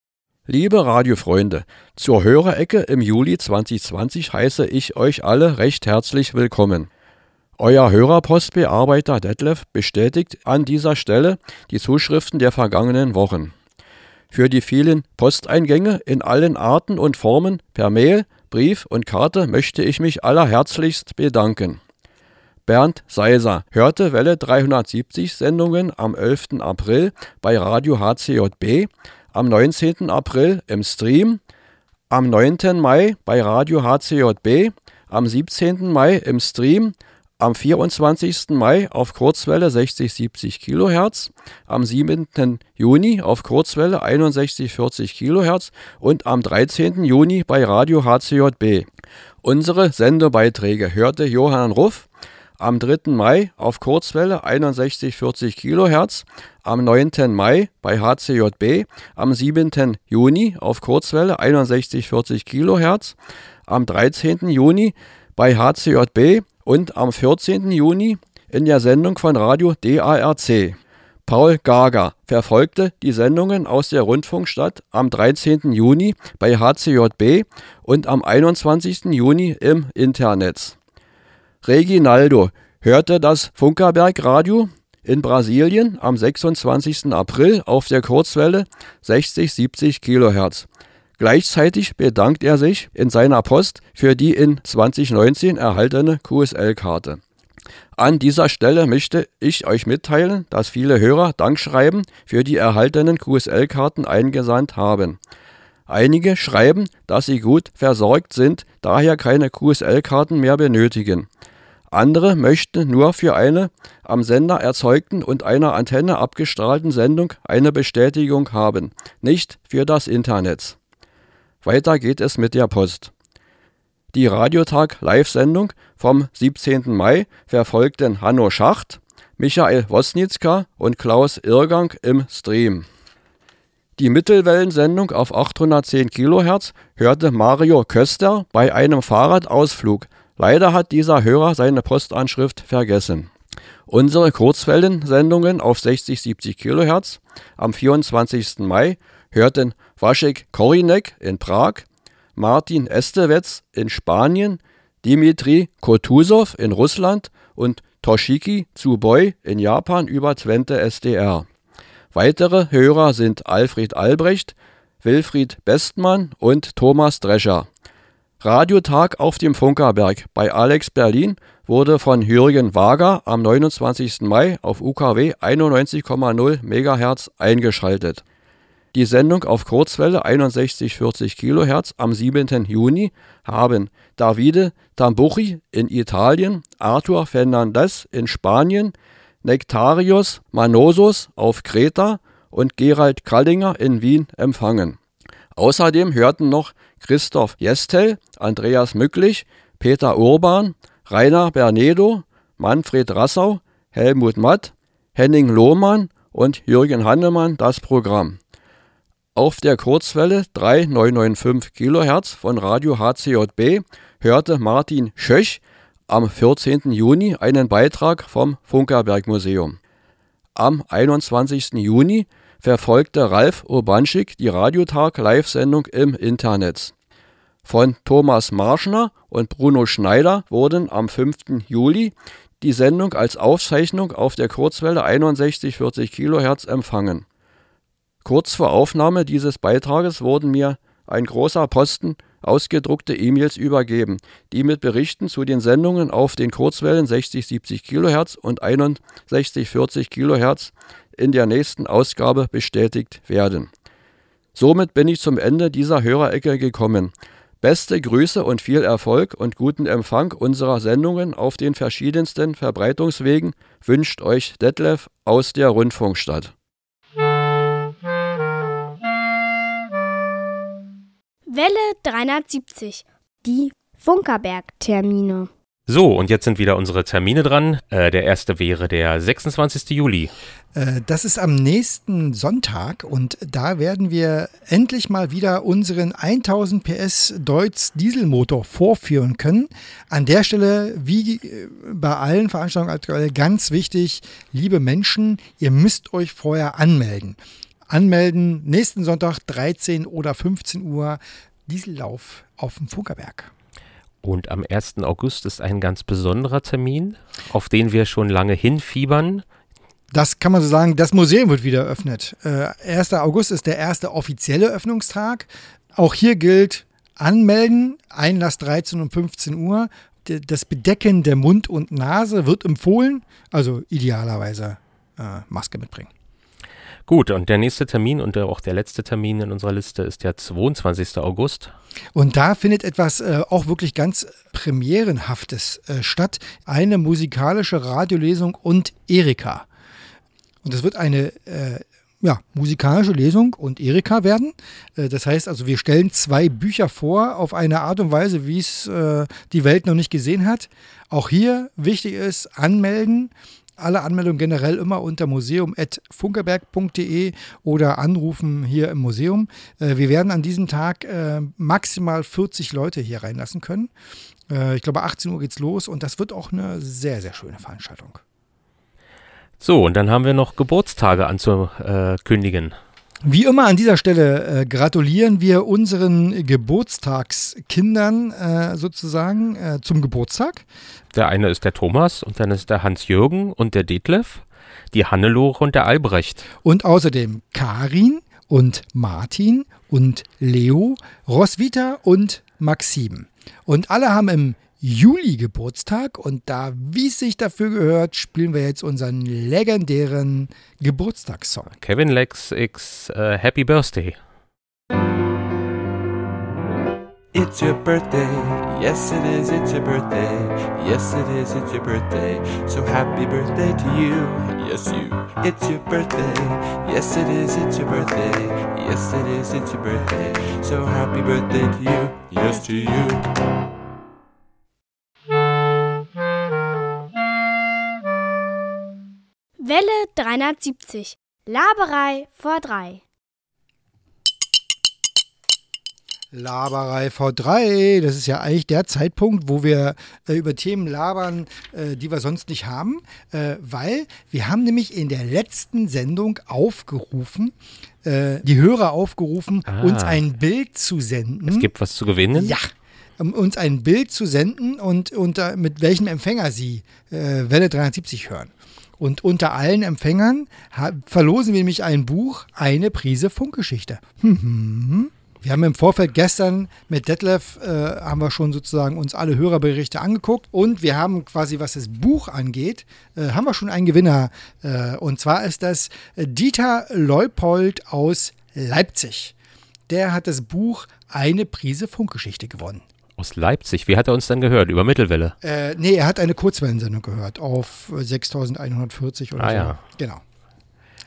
Liebe Radiofreunde, zur Hörerecke im Juli 2020 heiße ich euch alle recht herzlich willkommen. Euer Hörerpostbearbeiter Detlef bestätigt an dieser Stelle die Zuschriften der vergangenen Wochen. Für die vielen Posteingänge in allen Arten und Formen per Mail, Brief und Karte möchte ich mich allerherzlichst bedanken. Bernd Seiser hörte Welle 370 Sendungen am 11. April bei Radio HCJB, am 19. April im Stream, am 9. Mai bei Radio HCJB, am 17. Mai im Stream, am 24. Mai auf Kurzwelle 60-70 kHz, am 7. Juni auf Kurzwelle 61-40 kHz und am 13. Juni bei Radio HCJB. Unsere Sendebeiträge hörte Johann Ruff am 3. Mai auf Kurzwelle 61-40 kHz, am 9. Mai bei HCJB, am 7. Juni auf Kurzwelle 61-40 kHz, am 13. Juni bei HCJB und am 14. Juni in der Sendung von Radio DARC. Paul Gager verfolgte die Sendungen aus der Rundfunkstadt am 13. Juni bei HCJB und am 21. Juni im Internet. Reginaldo hörte das Funkerberg Radio in Brasilien am 26. April auf der Kurzwelle 60-70 kHz. Gleichzeitig bedankt er sich in seiner Post für die in 2019 erhaltene QSL-Karte. An dieser Stelle möchte ich euch mitteilen, dass viele Hörer Dankschreiben für die erhaltenen QSL-Karten eingesandt haben. Einige schreiben, dass sie gut versorgt sind, daher keine QSL-Karten mehr benötigen. Andere möchten nur für eine am Sender erzeugten und einer Antenne abgestrahlten Sendung eine Bestätigung haben, nicht für das Internet. Weiter geht es mit der Post. Die Radiotag-Live-Sendung vom 17. Mai verfolgten Hanno Schacht, Michael Wosnitzka und Klaus Irrgang im Stream. Die Mittelwellensendung auf 810 kHz hörte Mario Köster bei einem Fahrradausflug. Leider hat dieser Hörer seine Postanschrift vergessen. Unsere Kurzwellensendungen auf 60-70 kHz am 24. Mai hörten Vašek Korinek in Prag, Martin Estevez in Spanien, Dimitri Kotusow in Russland und Toshiki Tsuboi in Japan über Twente SDR. Weitere Hörer sind Alfred Albrecht, Wilfried Bestmann und Thomas Drescher. Radiotag auf dem Funkerberg bei Alex Berlin wurde von Jürgen Wager am 29. Mai auf UKW 91,0 MHz eingeschaltet. Die Sendung auf Kurzwelle 61-40 kHz am 7. Juni haben Davide Tambucci in Italien, Arthur Fernandez in Spanien, Nektarios Manosos auf Kreta und Gerald Kallinger in Wien empfangen. Außerdem hörten noch Christoph Jestel, Andreas Mücklich, Peter Urban, Rainer Bernedo, Manfred Rassau, Helmut Matt, Henning Lohmann und Jürgen Hannemann das Programm. Auf der Kurzwelle 3995 kHz von Radio HCJB hörte Martin Schöch am 14. Juni einen Beitrag vom Funkerberg Museum. Am 21. Juni verfolgte Ralf Urbanschik die Radiotag-Live-Sendung im Internet. Von Thomas Marschner und Bruno Schneider wurden am 5. Juli die Sendung als Aufzeichnung auf der Kurzwelle 61-40 kHz empfangen. Kurz vor Aufnahme dieses Beitrages wurden mir ein großer Posten ausgedruckte E-Mails übergeben, die mit Berichten zu den Sendungen auf den Kurzwellen 60-70 kHz und 61-40 kHz in der nächsten Ausgabe bestätigt werden. Somit bin ich zum Ende dieser Hörerecke gekommen. Beste Grüße und viel Erfolg und guten Empfang unserer Sendungen auf den verschiedensten Verbreitungswegen wünscht euch Detlef aus der Rundfunkstadt. Welle 370. Die Funkerberg-Termine. So, und jetzt sind wieder unsere Termine dran. Äh, der erste wäre der 26. Juli. Äh, Das ist am nächsten Sonntag und da werden wir endlich mal wieder unseren 1000 PS Deutz Dieselmotor vorführen können. An der Stelle, wie äh, bei allen Veranstaltungen aktuell, ganz wichtig, liebe Menschen, ihr müsst euch vorher anmelden. Anmelden nächsten Sonntag 13 oder 15 Uhr Diesellauf auf dem Funkerberg. Und am 1. August ist ein ganz besonderer Termin, auf den wir schon lange hinfiebern. Das kann man so sagen, das Museum wird wieder eröffnet. Äh, 1. August ist der erste offizielle Öffnungstag. Auch hier gilt anmelden, Einlass 13 und 15 Uhr. Das Bedecken der Mund und Nase wird empfohlen, also idealerweise äh, Maske mitbringen. Gut, und der nächste Termin und auch der letzte Termin in unserer Liste ist der 22. August. Und da findet etwas äh, auch wirklich ganz Premierenhaftes äh, statt. Eine musikalische Radiolesung und Erika. Und es wird eine äh, ja, musikalische Lesung und Erika werden. Äh, das heißt also, wir stellen zwei Bücher vor auf eine Art und Weise, wie es äh, die Welt noch nicht gesehen hat. Auch hier wichtig ist, anmelden. Alle Anmeldungen generell immer unter museum.funkerberg.de oder anrufen hier im Museum. Äh, wir werden an diesem Tag äh, maximal 40 Leute hier reinlassen können. Äh, ich glaube, 18 Uhr geht's los und das wird auch eine sehr, sehr schöne Veranstaltung. So, und dann haben wir noch Geburtstage anzukündigen. Wie immer an dieser Stelle äh, gratulieren wir unseren Geburtstagskindern äh, sozusagen äh, zum Geburtstag. Der eine ist der Thomas und dann ist der Hans-Jürgen und der Detlef, die Hannelore und der Albrecht. Und außerdem Karin und Martin und Leo, Roswitha und Maxim. Und alle haben im Juli Geburtstag und da, wie es sich dafür gehört, spielen wir jetzt unseren legendären Geburtstagssong. Kevin Lex X äh, Happy Birthday. It's your birthday, yes it is, it's your birthday, yes it is, it's your birthday. So happy birthday to you, yes you. It's your birthday, yes it is, it's your birthday, yes it is, it's your birthday. So happy birthday to you, yes to you. Welle 370. Laberei vor drei. Laberei V3, das ist ja eigentlich der Zeitpunkt, wo wir äh, über Themen labern, äh, die wir sonst nicht haben, äh, weil wir haben nämlich in der letzten Sendung aufgerufen, äh, die Hörer aufgerufen, Ah. uns ein Bild zu senden. Es gibt was zu gewinnen. Ja. Um uns ein Bild zu senden und unter, mit welchem Empfänger sie äh, Welle 370 hören. Und unter allen Empfängern verlosen wir nämlich ein Buch, eine Prise Funkgeschichte. Hm, Wir haben im Vorfeld gestern mit Detlef äh, haben wir schon sozusagen uns alle Hörerberichte angeguckt und wir haben quasi, was das Buch angeht, äh, haben wir schon einen Gewinner. Äh, und zwar ist das äh, Dieter Leupold aus Leipzig. Der hat das Buch Eine Prise Funkgeschichte gewonnen. Aus Leipzig. Wie hat er uns dann gehört? Über Mittelwelle. Äh, nee, er hat eine Kurzwellensendung gehört auf äh, 6140 oder Ah, so. ja. Genau.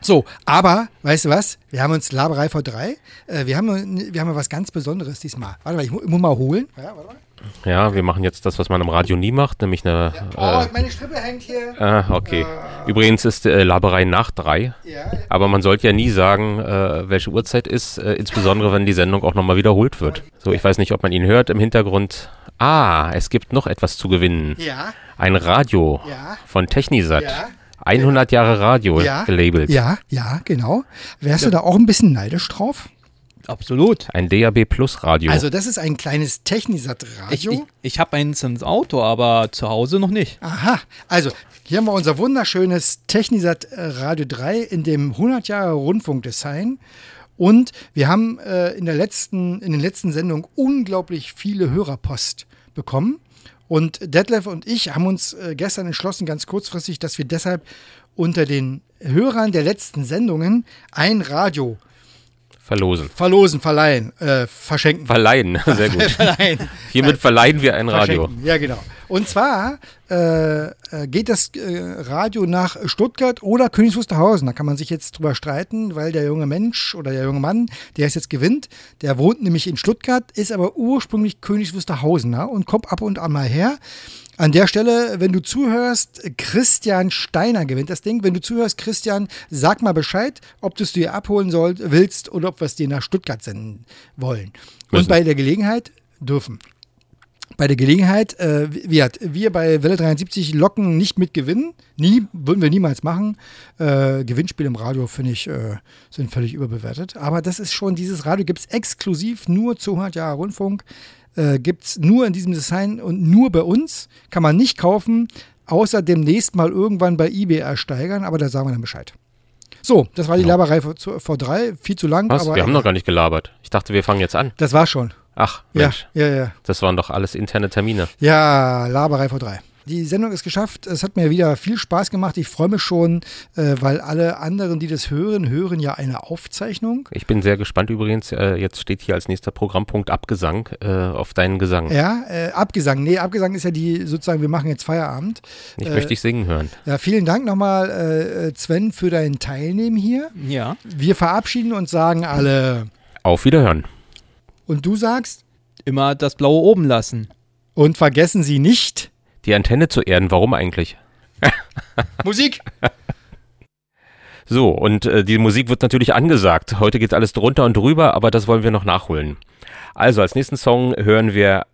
So, aber, weißt du was? Wir haben uns Laberei V3. Äh, wir, haben, wir haben was ganz Besonderes diesmal. Warte mal, ich, mu ich muss mal holen. Ja, warte mal. Ja, wir machen jetzt das, was man im Radio nie macht, nämlich eine. Oh, Äh, meine Strippe hängt hier. ah, okay. Übrigens ist äh, Laberei nach drei. Ja, Aber man sollte ja nie sagen, äh, welche Uhrzeit ist, äh, insbesondere wenn die Sendung auch nochmal wiederholt wird. So, ich weiß nicht, ob man ihn hört im Hintergrund. Ah, es gibt noch etwas zu gewinnen. ja, Ein Radio Ja. von Technisat. Ja. 100 Jahre Radio ja. gelabelt. Ja, ja, genau. Wärst du da auch ein bisschen neidisch drauf? Absolut. Ein DAB Plus Radio. Also, das ist ein kleines Ich, Technisat-Radio. ich, ich habe eins ins Auto, aber zu Hause noch nicht. Aha, also hier haben wir unser wunderschönes Technisat äh, Radio 3 in dem 100 Jahre Rundfunkdesign. Und wir haben äh, in, der letzten, in den letzten Sendungen unglaublich viele Hörerpost bekommen. Und Detlef und ich haben uns äh, gestern entschlossen, ganz kurzfristig, dass wir deshalb unter den Hörern der letzten Sendungen ein Radio Verlosen. verlosen, verleihen, äh, verschenken. Verleihen. Sehr gut. verleihen. Hiermit verleihen wir ein Radio. Verschenken. Ja, genau. Und zwar äh, äh, geht das äh, Radio nach Stuttgart oder Königs Wusterhausen. Da kann man sich jetzt drüber streiten, weil der junge Mensch oder der junge Mann, der es jetzt gewinnt, der wohnt nämlich in Stuttgart, ist aber ursprünglich Königs Wusterhausener und kommt ab und an mal her. An der Stelle, wenn du zuhörst, Christian Steiner gewinnt das Ding. Wenn du zuhörst, Christian, sag mal Bescheid, ob du es dir abholen soll, willst oder ob wir es dir nach Stuttgart senden wollen. Und Müssen. bei der Gelegenheit dürfen. Bei der Gelegenheit, äh, wir, wir bei Welle 73 locken nicht mit Gewinnen. Nie, würden wir niemals machen. Äh, Gewinnspiele im Radio, finde ich, äh, sind völlig überbewertet. Aber das ist schon, dieses Radio gibt es exklusiv nur zu 100 Jahre Rundfunk. Äh, Gibt es nur in diesem Design und nur bei uns. Kann man nicht kaufen, außer demnächst mal irgendwann bei eBay ersteigern, aber da sagen wir dann Bescheid. So, das war die Ja. Laberei vor, drei. Viel zu lang, Was? aber Wir haben noch gar nicht gelabert. Ich dachte, wir fangen jetzt an. das war schon. Ach, Ja, Mensch. ja, ja. Das waren doch alles interne Termine. Ja, Laberei vor drei. Die Sendung ist geschafft. Es hat mir wieder viel Spaß gemacht. Ich freue mich schon, äh, weil alle anderen, die das hören, hören ja eine Aufzeichnung. Ich bin sehr gespannt übrigens. Äh, jetzt steht hier als nächster Programmpunkt Abgesang äh, auf deinen Gesang. Ja, äh, Abgesang. Nee, Abgesang ist ja die sozusagen, wir machen jetzt Feierabend. Ich äh, möchte dich singen hören. Ja, vielen Dank nochmal, äh, Sven, für dein Teilnehmen hier. Ja. Wir verabschieden uns, sagen alle. Auf Wiederhören. Und du sagst, Immer das Blaue oben lassen. und vergessen Sie nicht, Die Antenne zu erden, warum eigentlich? Musik. So, und äh, die Musik wird natürlich angesagt. Heute geht alles drunter und drüber, aber das wollen wir noch nachholen. Also, als nächsten Song hören wir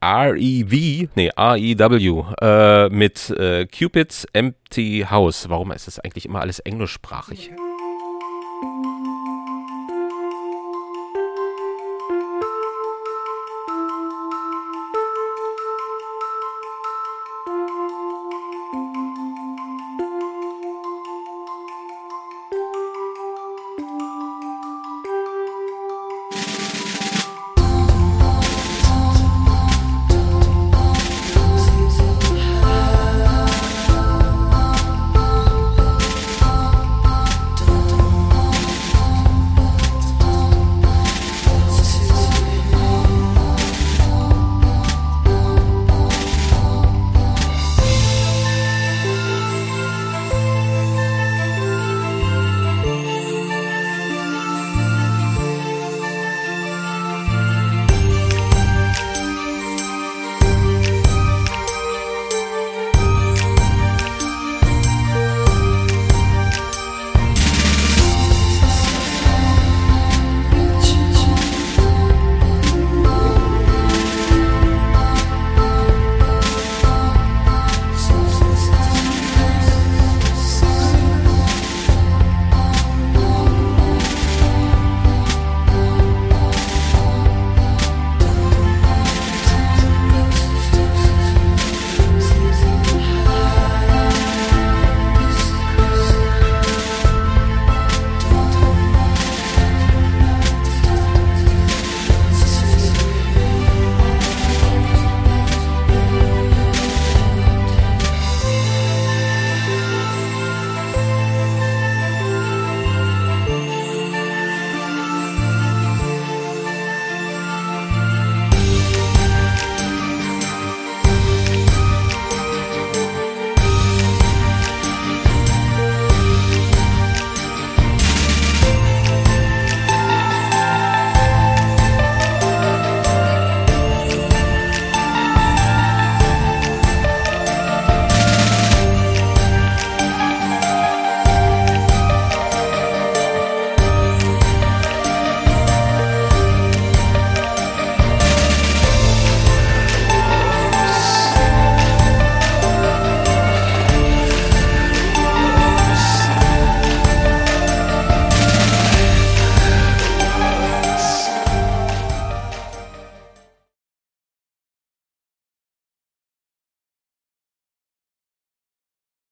R.E.V., nee, R.E.W. Äh, mit äh, Cupid's Empty House. Warum ist das eigentlich immer alles englischsprachig?